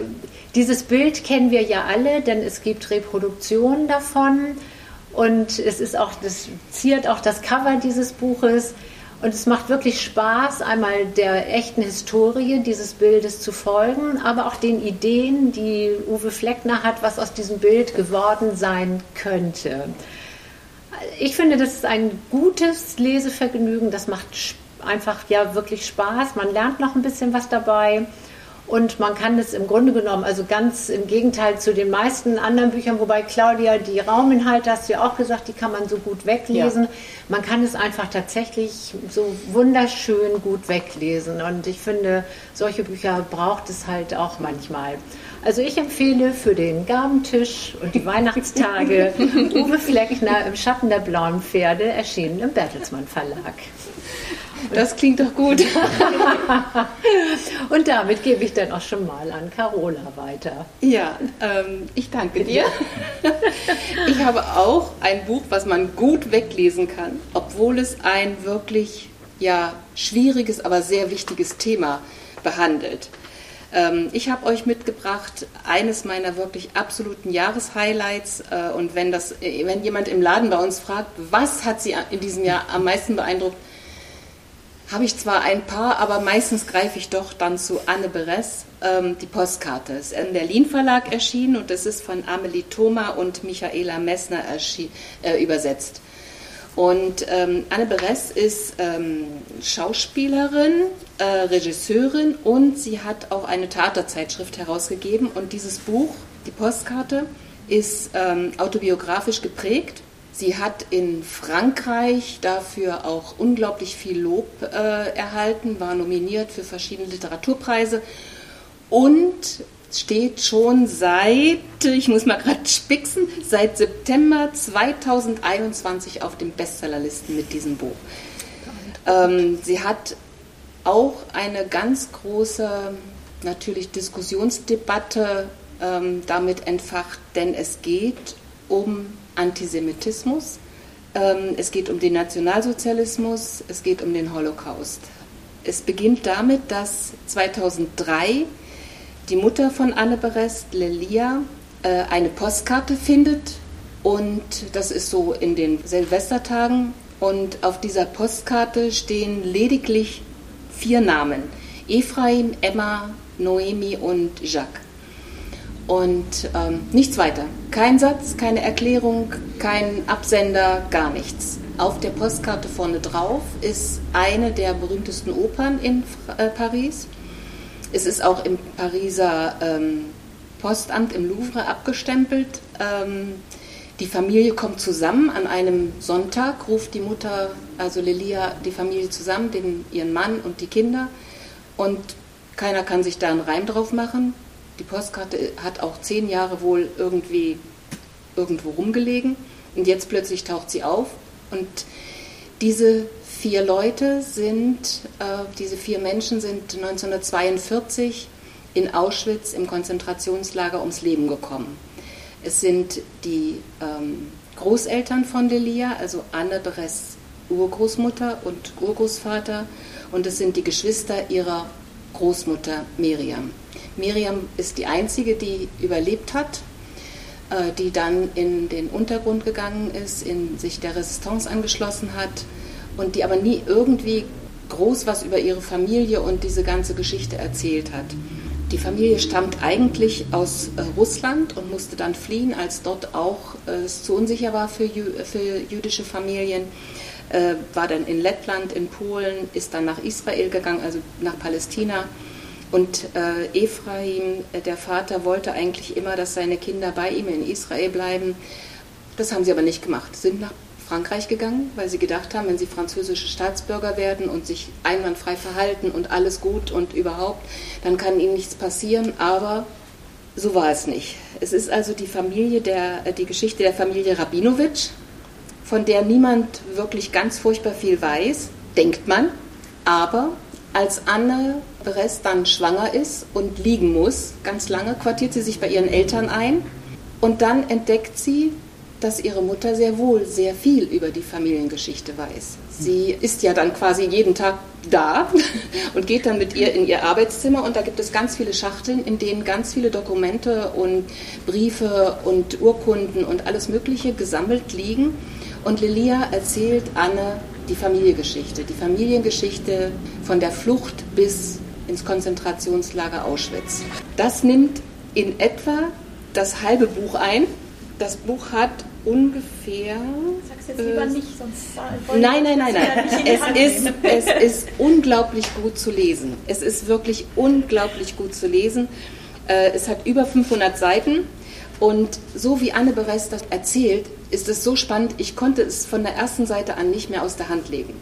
dieses Bild kennen wir ja alle, denn es gibt Reproduktionen davon und es ist auch, das ziert auch das Cover dieses Buches. Und es macht wirklich Spaß, einmal der echten Historie dieses Bildes zu folgen, aber auch den Ideen, die Uwe Fleckner hat, was aus diesem Bild geworden sein könnte. Ich finde, das ist ein gutes Lesevergnügen. Das macht einfach ja wirklich Spaß. Man lernt noch ein bisschen was dabei. Und man kann es im Grunde genommen, also ganz im Gegenteil zu den meisten anderen Büchern, wobei Claudia, die Rauminhalte hast du ja auch gesagt, die kann man so gut weglesen. Ja. Man kann es einfach tatsächlich so wunderschön gut weglesen. Und ich finde, solche Bücher braucht es halt auch manchmal. Also ich empfehle für den Gabentisch und die Weihnachtstage Uwe Fleckner im Schatten der blauen Pferde, erschienen im Bertelsmann Verlag.
Das klingt doch gut.
Und damit gebe ich dann auch schon mal an Carola weiter.
Ja, ähm, ich danke dir. Ich habe auch ein Buch, was man gut weglesen kann, obwohl es ein wirklich ja, schwieriges, aber sehr wichtiges Thema behandelt. Ähm, ich habe euch mitgebracht eines meiner wirklich absoluten Jahreshighlights. Äh, und wenn, das, äh, wenn jemand im Laden bei uns fragt, was hat sie in diesem Jahr am meisten beeindruckt, habe ich zwar ein paar, aber meistens greife ich doch dann zu Anne Beres, ähm, die Postkarte. Ist im Berlin Verlag erschienen und es ist von Amelie Thoma und Michaela Messner äh, übersetzt. Und ähm, Anne Beres ist ähm, Schauspielerin, äh, Regisseurin und sie hat auch eine Theaterzeitschrift herausgegeben. Und dieses Buch, die Postkarte, ist ähm, autobiografisch geprägt Sie hat in Frankreich dafür auch unglaublich viel Lob äh, erhalten, war nominiert für verschiedene Literaturpreise und steht schon seit, ich muss mal gerade spixen, seit September 2021 auf den Bestsellerlisten mit diesem Buch. Ähm, sie hat auch eine ganz große, natürlich Diskussionsdebatte ähm, damit entfacht, denn es geht um Antisemitismus, ähm, es geht um den Nationalsozialismus, es geht um den Holocaust. Es beginnt damit, dass 2003 die Mutter von Anne Berest, Lelia, äh, eine Postkarte findet und das ist so in den Silvestertagen und auf dieser Postkarte stehen lediglich vier Namen. Ephraim, Emma, Noemi und Jacques. Und ähm, nichts weiter. Kein Satz, keine Erklärung, kein Absender, gar nichts. Auf der Postkarte vorne drauf ist eine der berühmtesten Opern in äh, Paris. Es ist auch im Pariser ähm, Postamt im Louvre abgestempelt. Ähm, die Familie kommt zusammen an einem Sonntag, ruft die Mutter, also Lilia, die Familie zusammen, den, ihren Mann und die Kinder. Und keiner kann sich da einen Reim drauf machen. Die Postkarte hat auch zehn Jahre wohl irgendwie irgendwo rumgelegen und jetzt plötzlich taucht sie auf. Und diese vier Leute sind, äh, diese vier Menschen sind 1942 in Auschwitz im Konzentrationslager ums Leben gekommen. Es sind die ähm, Großeltern von Delia, also Anne Beres Urgroßmutter und Urgroßvater, und es sind die Geschwister ihrer Großmutter Miriam. Miriam ist die einzige, die überlebt hat, äh, die dann in den Untergrund gegangen ist, in sich der Resistance angeschlossen hat und die aber nie irgendwie groß was über ihre Familie und diese ganze Geschichte erzählt hat. Die Familie stammt eigentlich aus äh, Russland und musste dann fliehen, als dort auch äh, es zu unsicher war für, für jüdische Familien. Äh, war dann in Lettland, in Polen, ist dann nach Israel gegangen, also nach Palästina und äh, Ephraim, äh, der Vater, wollte eigentlich immer, dass seine Kinder bei ihm in Israel bleiben. Das haben sie aber nicht gemacht. Sind nach Frankreich gegangen, weil sie gedacht haben, wenn sie französische Staatsbürger werden und sich einwandfrei verhalten und alles gut und überhaupt, dann kann ihnen nichts passieren. Aber so war es nicht. Es ist also die Familie der, äh, die Geschichte der Familie Rabinowitsch, von der niemand wirklich ganz furchtbar viel weiß, denkt man. Aber als Anne Brest dann schwanger ist und liegen muss, ganz lange, quartiert sie sich bei ihren Eltern ein und dann entdeckt sie, dass ihre Mutter sehr wohl sehr viel über die Familiengeschichte weiß. Sie ist ja dann quasi jeden Tag da und geht dann mit ihr in ihr Arbeitszimmer und da gibt es ganz viele Schachteln, in denen ganz viele Dokumente und Briefe und Urkunden und alles Mögliche gesammelt liegen. Und Lilia erzählt Anne die Familiengeschichte, die Familiengeschichte von der Flucht bis ins Konzentrationslager Auschwitz. Das nimmt in etwa das halbe Buch ein. Das Buch hat ungefähr.
Sag's jetzt lieber äh, nicht, sonst.
Nein, nein, nein, nein. Es ist, es ist unglaublich gut zu lesen. Es ist wirklich unglaublich gut zu lesen. Äh, es hat über 500 Seiten. Und so wie Anne Beres das erzählt, ist es so spannend, ich konnte es von der ersten Seite an nicht mehr aus der Hand legen.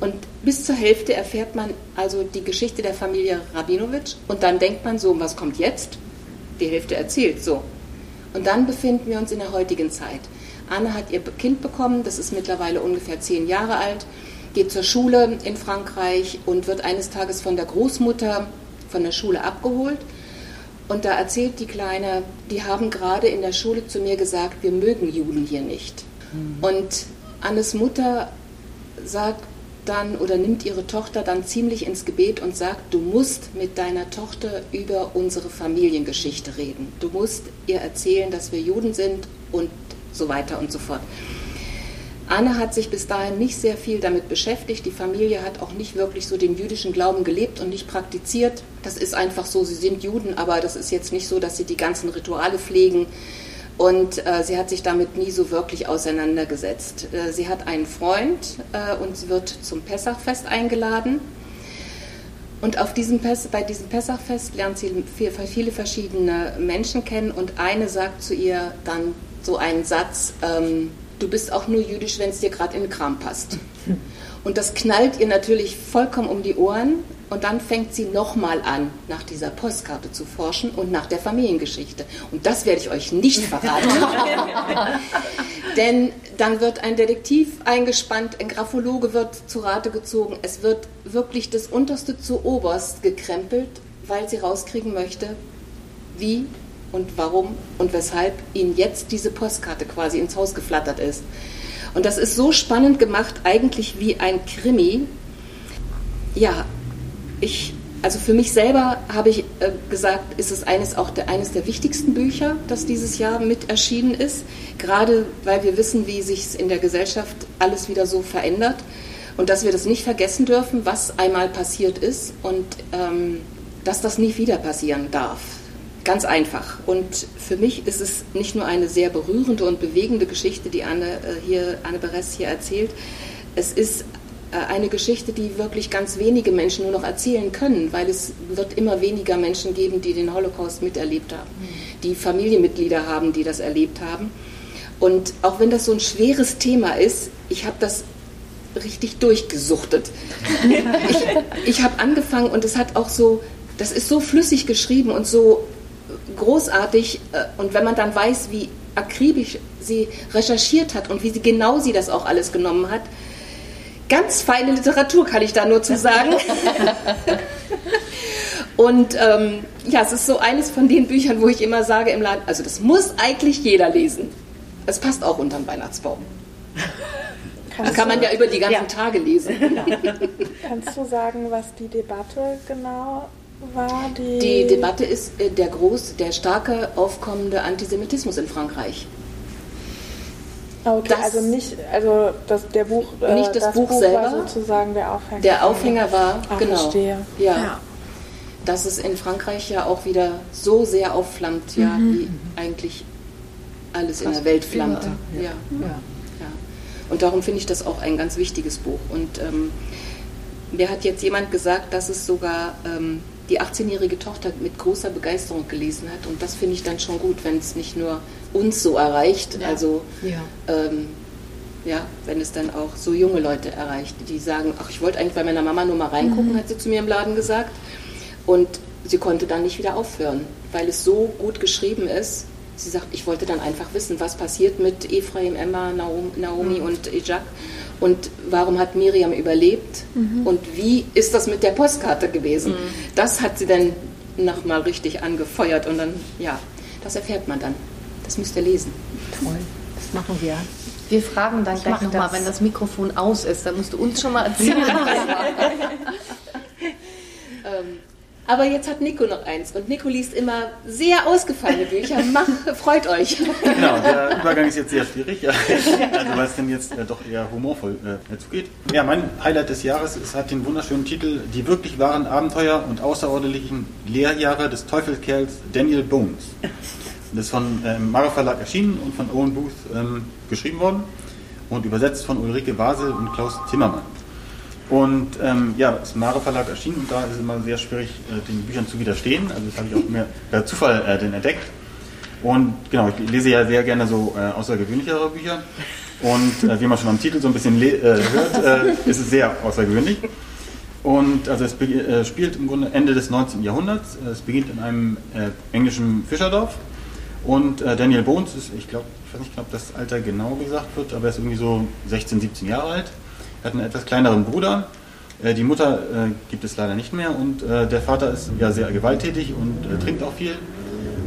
Und bis zur Hälfte erfährt man also die Geschichte der Familie Rabinowitsch und dann denkt man so, was kommt jetzt? Die Hälfte erzählt so. Und dann befinden wir uns in der heutigen Zeit. Anne hat ihr Kind bekommen, das ist mittlerweile ungefähr zehn Jahre alt, geht zur Schule in Frankreich und wird eines Tages von der Großmutter von der Schule abgeholt. Und da erzählt die Kleine, die haben gerade in der Schule zu mir gesagt, wir mögen Juden hier nicht. Mhm. Und Annes Mutter sagt, dann oder nimmt ihre Tochter dann ziemlich ins Gebet und sagt, du musst mit deiner Tochter über unsere Familiengeschichte reden. Du musst ihr erzählen, dass wir Juden sind und so weiter und so fort. Anne hat sich bis dahin nicht sehr viel damit beschäftigt. Die Familie hat auch nicht wirklich so den jüdischen Glauben gelebt und nicht praktiziert. Das ist einfach so, sie sind Juden, aber das ist jetzt nicht so, dass sie die ganzen Rituale pflegen und äh, sie hat sich damit nie so wirklich auseinandergesetzt. Äh, sie hat einen Freund äh, und sie wird zum Pessachfest eingeladen. Und auf diesem Pes bei diesem Pessachfest lernt sie viele verschiedene Menschen kennen und eine sagt zu ihr dann so einen Satz, ähm, du bist auch nur jüdisch, wenn es dir gerade in den Kram passt. Und das knallt ihr natürlich vollkommen um die Ohren und dann fängt sie nochmal an, nach dieser Postkarte zu forschen und nach der Familiengeschichte. Und das werde ich euch nicht verraten. Denn dann wird ein Detektiv eingespannt, ein Graphologe wird zu Rate gezogen. Es wird wirklich das Unterste zu Oberst gekrempelt, weil sie rauskriegen möchte, wie und warum und weshalb ihnen jetzt diese Postkarte quasi ins Haus geflattert ist. Und das ist so spannend gemacht, eigentlich wie ein Krimi. Ja, ich, also für mich selber habe ich äh, gesagt, ist es eines auch der, eines der wichtigsten Bücher, das dieses Jahr mit erschienen ist. Gerade weil wir wissen, wie sich in der Gesellschaft alles wieder so verändert und dass wir das nicht vergessen dürfen, was einmal passiert ist und ähm, dass das nie wieder passieren darf. Ganz einfach. Und für mich ist es nicht nur eine sehr berührende und bewegende Geschichte, die Anne, äh, hier, Anne Beres hier erzählt. Es ist eine Geschichte, die wirklich ganz wenige Menschen nur noch erzählen können, weil es wird immer weniger Menschen geben, die den Holocaust miterlebt haben, die Familienmitglieder haben, die das erlebt haben. Und auch wenn das so ein schweres Thema ist, ich habe das richtig durchgesuchtet. ich, ich habe angefangen und es hat auch so, das ist so flüssig geschrieben und so großartig. Äh, und wenn man dann weiß, wie akribisch sie recherchiert hat und wie genau sie das auch alles genommen hat, ganz feine Literatur kann ich da nur zu sagen. und ähm, ja, es ist so eines von den Büchern, wo ich immer sage im Laden, also das muss eigentlich jeder lesen. Es passt auch unterm Weihnachtsbaum. Das kann man ja über die ganzen ja. Tage lesen.
Kannst du sagen, was die Debatte genau war?
Die, die Debatte ist äh, der groß, der starke aufkommende Antisemitismus in Frankreich.
Okay, das, also nicht, also das, der Buch,
äh, nicht das, das Buch, Buch, selber,
war sozusagen der Aufhänger.
Der Aufhänger war,
Ach,
genau.
Verstehe.
Ja. ja. Dass es in Frankreich ja auch wieder so sehr aufflammt, ja, mhm. wie eigentlich alles Fast in der Welt flammt. Ja. Ja. ja. Und darum finde ich das auch ein ganz wichtiges Buch. Und ähm, mir hat jetzt jemand gesagt, dass es sogar ähm, die 18-jährige Tochter mit großer Begeisterung gelesen hat. Und das finde ich dann schon gut, wenn es nicht nur uns so erreicht, ja. also ja. Ähm, ja, wenn es dann auch so junge Leute erreicht, die sagen, ach, ich wollte eigentlich bei meiner Mama nur mal reingucken, mhm. hat sie zu mir im Laden gesagt. Und sie konnte dann nicht wieder aufhören, weil es so gut geschrieben ist. Sie sagt, ich wollte dann einfach wissen, was passiert mit Ephraim, Emma, Naomi mhm. und Ejak und warum hat Miriam überlebt mhm. und wie ist das mit der Postkarte gewesen. Mhm. Das hat sie dann nochmal richtig angefeuert und dann, ja, das erfährt man dann. Das müsst ihr lesen.
Toll, das machen wir.
Wir fragen dann ich gleich nochmal, wenn das Mikrofon aus ist, dann musst du uns schon mal erzählen. ähm, aber jetzt hat Nico noch eins und Nico liest immer sehr ausgefallene Bücher. Mach, freut euch.
Genau, der Übergang ist jetzt sehr schwierig, also weil es denn jetzt äh, doch eher humorvoll äh, zugeht. Ja, mein Highlight des Jahres es hat den wunderschönen Titel Die wirklich wahren Abenteuer und außerordentlichen Lehrjahre des Teufelskerls Daniel Bones. Das ist von ähm, Mara Verlag erschienen und von Owen Booth ähm, geschrieben worden und übersetzt von Ulrike Basel und Klaus Zimmermann. Und ähm, ja, das Mare Verlag erschienen und da ist es immer sehr schwierig, äh, den Büchern zu widerstehen. Also das habe ich auch mehr per Zufall äh, den entdeckt. Und genau, ich lese ja sehr gerne so äh, außergewöhnlichere Bücher. Und äh, wie man schon am Titel so ein bisschen äh, hört, äh, ist es sehr außergewöhnlich. Und also es spielt im Grunde Ende des 19. Jahrhunderts. Es beginnt in einem englischen Fischerdorf. Und Daniel Bones ist, ich glaube, ich weiß nicht, ob das Alter genau gesagt wird, aber er ist irgendwie so 16, 17 Jahre alt hat einen etwas kleineren Bruder. Äh, die Mutter äh, gibt es leider nicht mehr und äh, der Vater ist ja sehr gewalttätig und trinkt auch viel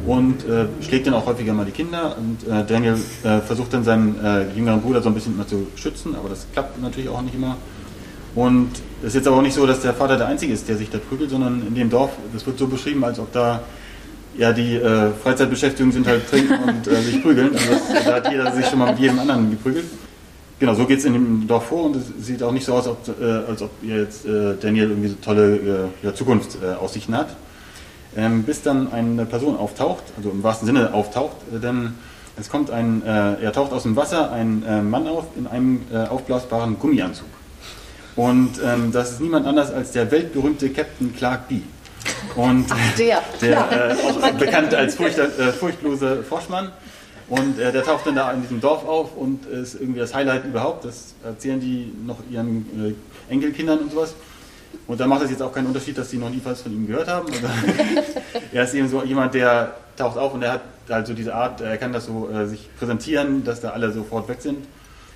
und schlägt dann auch häufiger mal die Kinder. Und Daniel versucht dann seinen jüngeren Bruder so ein bisschen immer zu schützen, aber das klappt natürlich auch nicht immer. Und es ist jetzt aber auch nicht so, dass der Vater der Einzige ist, der sich da prügelt, sondern in dem Dorf, das wird so beschrieben, als ob da ja, die Freizeitbeschäftigungen sind halt trinken und sich prügeln. Also da hat jeder sich schon mal mit jedem anderen geprügelt. Genau, so geht es in dem Dorf vor und es sieht auch nicht so aus, ob, äh, als ob jetzt äh, Daniel irgendwie so tolle äh, Zukunftsaussichten hat. Ähm, bis dann eine Person auftaucht, also im wahrsten Sinne auftaucht, äh, denn es kommt ein, äh, er taucht aus dem Wasser ein äh, Mann auf in einem aufblasbaren Gummianzug. Und ähm, das ist niemand anders als der weltberühmte Captain Clark B. Und
Ach, der,
der auch bekannt als furcht, furchtlose Froschmann. Und äh, der taucht dann da in diesem Dorf auf und ist irgendwie das Highlight überhaupt. Das erzählen die noch ihren äh, Enkelkindern und sowas. Und da macht es jetzt auch keinen Unterschied, dass die noch nie was von ihm gehört haben. Er ist eben so jemand, der taucht auf und er hat halt so diese Art, er kann das so äh, sich präsentieren, dass da alle sofort weg sind.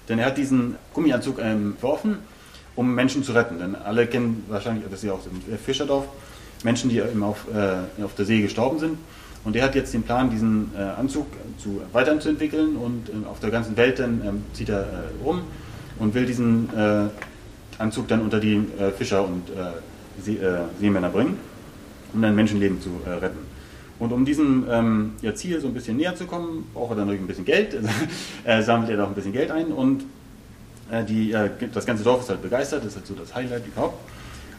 Denn er hat diesen Gummianzug entworfen, um Menschen zu retten. Denn alle kennen wahrscheinlich, das ist ja auch im Fischerdorf, Menschen, die eben auf, äh, auf der See gestorben sind. Und der hat jetzt den Plan, diesen äh, Anzug zu, weiterzuentwickeln und äh, auf der ganzen Welt dann ähm, zieht er äh, rum und will diesen äh, Anzug dann unter die äh, Fischer und See, Seemänner bringen, um dann Menschenleben zu retten. Und um diesem ähm, ja, Ziel so ein bisschen näher zu kommen, braucht er dann natürlich ein bisschen Geld, sammelt er noch ein bisschen Geld ein und die, das ganze Dorf ist halt begeistert, das ist halt so das Highlight überhaupt.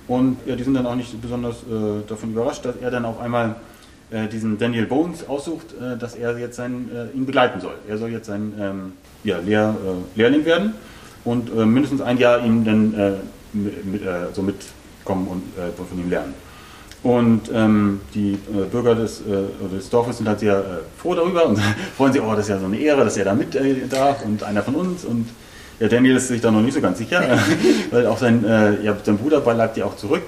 Und ja, die sind dann auch nicht besonders äh, davon überrascht, dass er dann auf einmal äh, diesen Daniel Bones aussucht, äh, dass er jetzt sein, äh, ihn begleiten soll. Er soll jetzt sein ähm, ja, Lehr, äh, Lehrling werden und äh, mindestens ein Jahr ihm dann mit, mit, so mitkommen und von ihm lernen. Und ähm, die Bürger des, des, Dorfes sind halt sehr froh darüber und freuen sich, oh, das ist ja so eine Ehre, dass er da mit darf und einer von uns und ja, Daniel ist sich da noch nicht so ganz sicher, weil auch sein, äh, ja, sein Bruder bleibt ja auch zurück.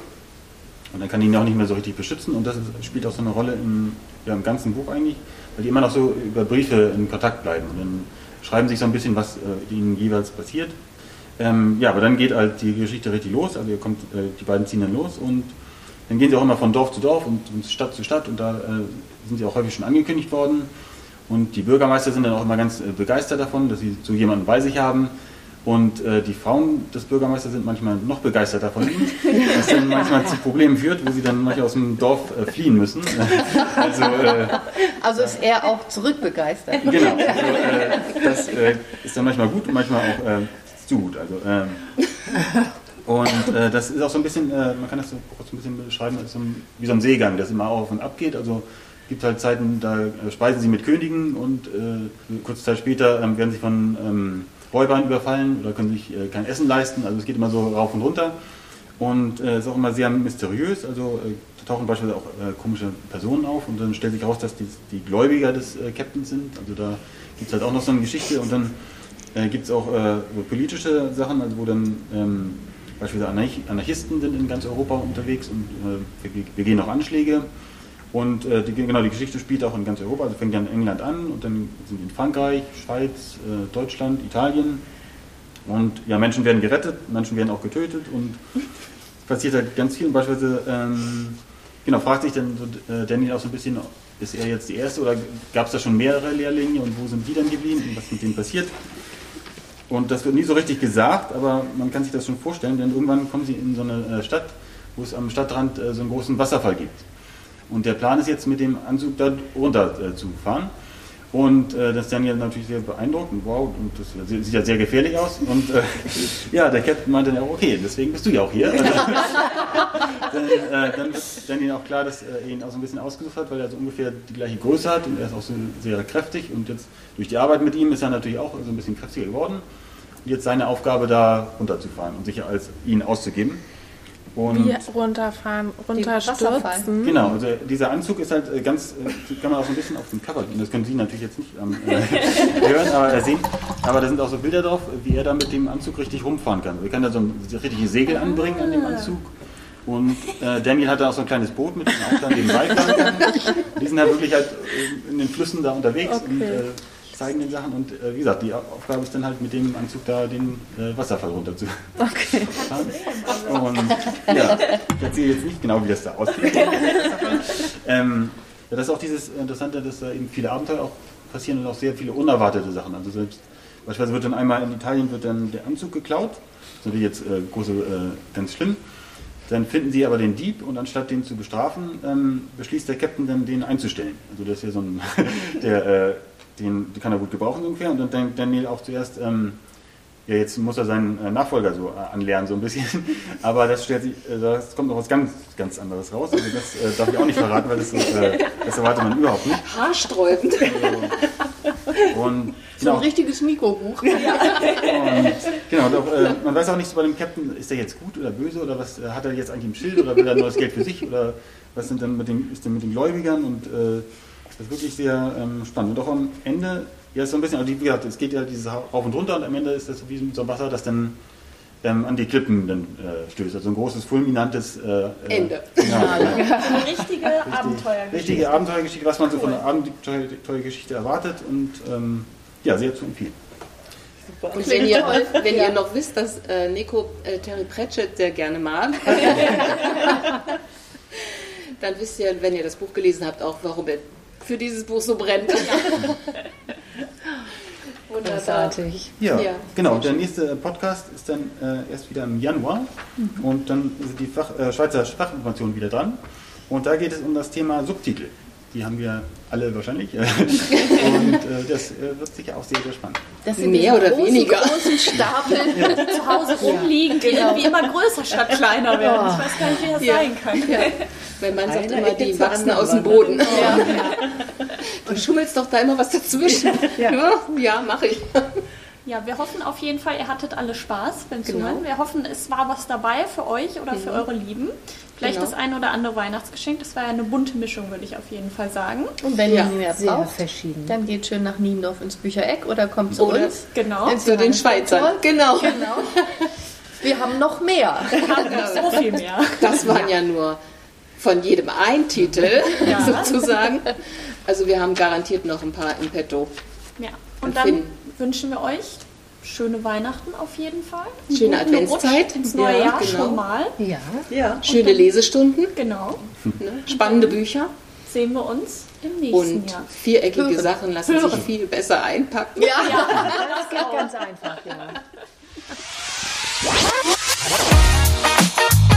Und dann kann ihn auch nicht mehr so richtig beschützen. Und das spielt auch so eine Rolle im, ja, im ganzen Buch eigentlich, weil die immer noch so über Briefe in Kontakt bleiben. Und dann schreiben sich so ein bisschen, was äh, ihnen jeweils passiert. Ähm, ja, aber dann geht halt die Geschichte richtig los. Also kommt, äh, die beiden ziehen dann los und dann gehen sie auch immer von Dorf zu Dorf und, und Stadt zu Stadt. Und da äh, sind sie auch häufig schon angekündigt worden. Und die Bürgermeister sind dann auch immer ganz äh, begeistert davon, dass sie so jemanden bei sich haben, und äh, die Frauen des Bürgermeisters sind manchmal noch begeisterter von ihm, was dann manchmal zu Problemen führt, wo sie dann manchmal aus dem Dorf äh, fliehen müssen.
also, äh, also ist er auch zurückbegeistert.
Genau, also, äh, das äh, ist dann manchmal gut und manchmal auch äh, zu gut. Also, ähm, und das ist auch so ein bisschen, man kann das so, so ein bisschen beschreiben, so ein, wie so ein Seegang, das immer auf und ab geht. Also gibt halt Zeiten, da speisen sie mit Königen und kurze Zeit später ähm, werden sie von ähm, Räubern überfallen oder können sich äh, kein Essen leisten. Also es geht immer so rauf und runter. Und es äh, ist auch immer sehr mysteriös. Also äh, da tauchen beispielsweise auch äh, komische Personen auf und dann stellt sich heraus, dass die, die Gläubiger des äh, Captains sind. Also da gibt es halt auch noch so eine Geschichte und dann äh, gibt es auch politische Sachen, also wo dann ähm, beispielsweise Anarchisten sind in ganz Europa unterwegs und wir, wir gehen auch Anschläge. Und äh, die, genau, die Geschichte spielt auch in ganz Europa. Also fängt ja in England an und dann sind in Frankreich, Schweiz, äh, Deutschland, Italien. Und ja, Menschen werden gerettet, Menschen werden auch getötet und passiert halt ganz viel. Und beispielsweise, ähm, genau, fragt sich dann so, äh, Daniel auch so ein bisschen, ist er jetzt die Erste oder gab es da schon mehrere Lehrlinge und wo sind die dann geblieben und was mit denen passiert? Und das wird nie so richtig gesagt, aber man kann sich das schon vorstellen, denn irgendwann kommen sie in so eine äh, Stadt, wo es am Stadtrand äh, so einen großen Wasserfall gibt. Und der Plan ist jetzt mit dem Anzug da runter äh, zu fahren. Und äh, das ist dann ja natürlich sehr beeindruckend. Wow, und das sieht ja sehr gefährlich aus. Und äh, ja, der Captain meinte dann auch, okay, deswegen bist du ja auch hier. Also, dann, äh, dann wird dann auch klar, dass er ihn auch so ein bisschen ausgesucht hat, weil er so ungefähr die gleiche Größe hat und er ist auch so sehr kräftig. Und jetzt durch die Arbeit mit ihm ist er natürlich auch so ein bisschen kräftiger geworden. Und jetzt seine Aufgabe da runterzufahren und sich als ihn auszugeben.
Und Wie runterfahren, runterstürzen.
Genau, also dieser Anzug ist halt äh, ganz, äh, kann man auch so ein bisschen auf dem Cover sehen. Das können Sie natürlich jetzt nicht ähm, äh, hören, aber äh, sehen. Aber da sind auch so Bilder drauf, wie er da mit dem Anzug richtig rumfahren kann. Er kann da so ein richtiges Segel anbringen an dem ah. Anzug. Und äh, Daniel hat da auch so ein kleines Boot mit, dem auch dann den kann. Die sind halt wirklich halt in den Flüssen da unterwegs. Okay. Und, äh, zeigen den Sachen und äh, wie gesagt, die Aufgabe ist dann halt mit dem Anzug da den äh, Wasserfall runter zu okay. Und ja, ich erzähle jetzt nicht genau, wie das da aussieht. ähm, ja, das ist auch dieses Interessante, dass da eben viele Abenteuer auch passieren und auch sehr viele unerwartete Sachen. Also selbst beispielsweise wird dann einmal in Italien wird dann der Anzug geklaut, das ist natürlich jetzt äh, große, äh, ganz schlimm. Dann finden sie aber den Dieb und anstatt den zu bestrafen, ähm, beschließt der Captain dann, den einzustellen. Also das ist ja so ein, der äh, den, den kann er gut gebrauchen ungefähr. Und dann denkt Daniel auch zuerst, ähm, ja, jetzt muss er seinen äh, Nachfolger so äh, anlernen, so ein bisschen. Aber das, stellt sich, äh, das kommt noch was ganz, ganz anderes raus. Also das äh, darf ich auch nicht verraten, weil das, äh, das erwartet man überhaupt nicht.
Haarsträubend.
Also, und,
so ein richtiges Mikrobuch.
und, genau, doch, äh, man weiß auch nicht so bei dem Captain, ist der jetzt gut oder böse oder was hat er jetzt eigentlich im Schild oder will er nur das Geld für sich oder was sind denn mit den, ist denn mit den Gläubigern und das ist wirklich sehr ähm, spannend. Und auch am Ende, ja, ist so ein bisschen, also wie gesagt, es geht ja dieses Rauf und Runter und am Ende ist das wie mit so einem Wasser, das dann ähm, an die Klippen dann äh, stößt. Also ein großes, fulminantes äh,
äh Ende.
Genau, ja. Eine richtige Richtig, Abenteuergeschichte.
Richtige Abenteuergeschichte, was man cool. so von einer Abenteuergeschichte erwartet und ähm, ja, sehr zu empfehlen.
Und wenn ihr, wenn ihr noch wisst, dass äh, Nico äh, Terry Pratchett sehr gerne mag, dann wisst ihr, wenn ihr das Buch gelesen habt, auch warum er für dieses Buch so brennt.
Wunderbar. Großartig.
Ja, ja, genau. Der nächste Podcast ist dann äh, erst wieder im Januar mhm. und dann sind die Fach, äh, Schweizer Sprachinformationen wieder dran. Und da geht es um das Thema Subtitel. Die haben wir alle wahrscheinlich. und äh, das äh, wird sicher auch sehr, sehr spannend.
Das sind mehr oder großen, weniger.
großen Stapel, ja. die zu Hause rumliegen, die genau. irgendwie immer größer statt kleiner werden. Ich weiß gar nicht, wie das ja. sein kann.
Weil man sagt immer, die wachsen aus dem Boden. Ja. Du schummelst doch da immer was dazwischen. Ja, ja mache ich.
Ja, wir hoffen auf jeden Fall, ihr hattet alle Spaß beim genau. Zuhören. Wir hoffen, es war was dabei für euch oder mhm. für eure Lieben. Vielleicht genau. das ein oder andere Weihnachtsgeschenk. Das war ja eine bunte Mischung, würde ich auf jeden Fall sagen.
Und wenn ja, ihr mehr sehr braucht, verschieden. dann geht schön nach Niendorf ins Büchereck oder kommt zu oder uns.
Genau. Zu den Schweizern.
Genau. genau. Wir haben noch mehr.
Wir haben noch so viel mehr.
Das waren ja, ja nur von jedem ein Titel ja. sozusagen. Also wir haben garantiert noch ein paar im Petto.
Ja. Und dann wünschen wir euch schöne Weihnachten auf jeden Fall.
Schöne Adventszeit.
ins neue ja, Jahr genau. schon mal.
Ja. ja. Schöne Lesestunden.
Genau.
Ne? Spannende Bücher.
Sehen wir uns im nächsten
Und
Jahr.
viereckige Hören. Sachen lassen Hören. sich viel besser einpacken.
Ja, ja das geht ganz einfach, ja.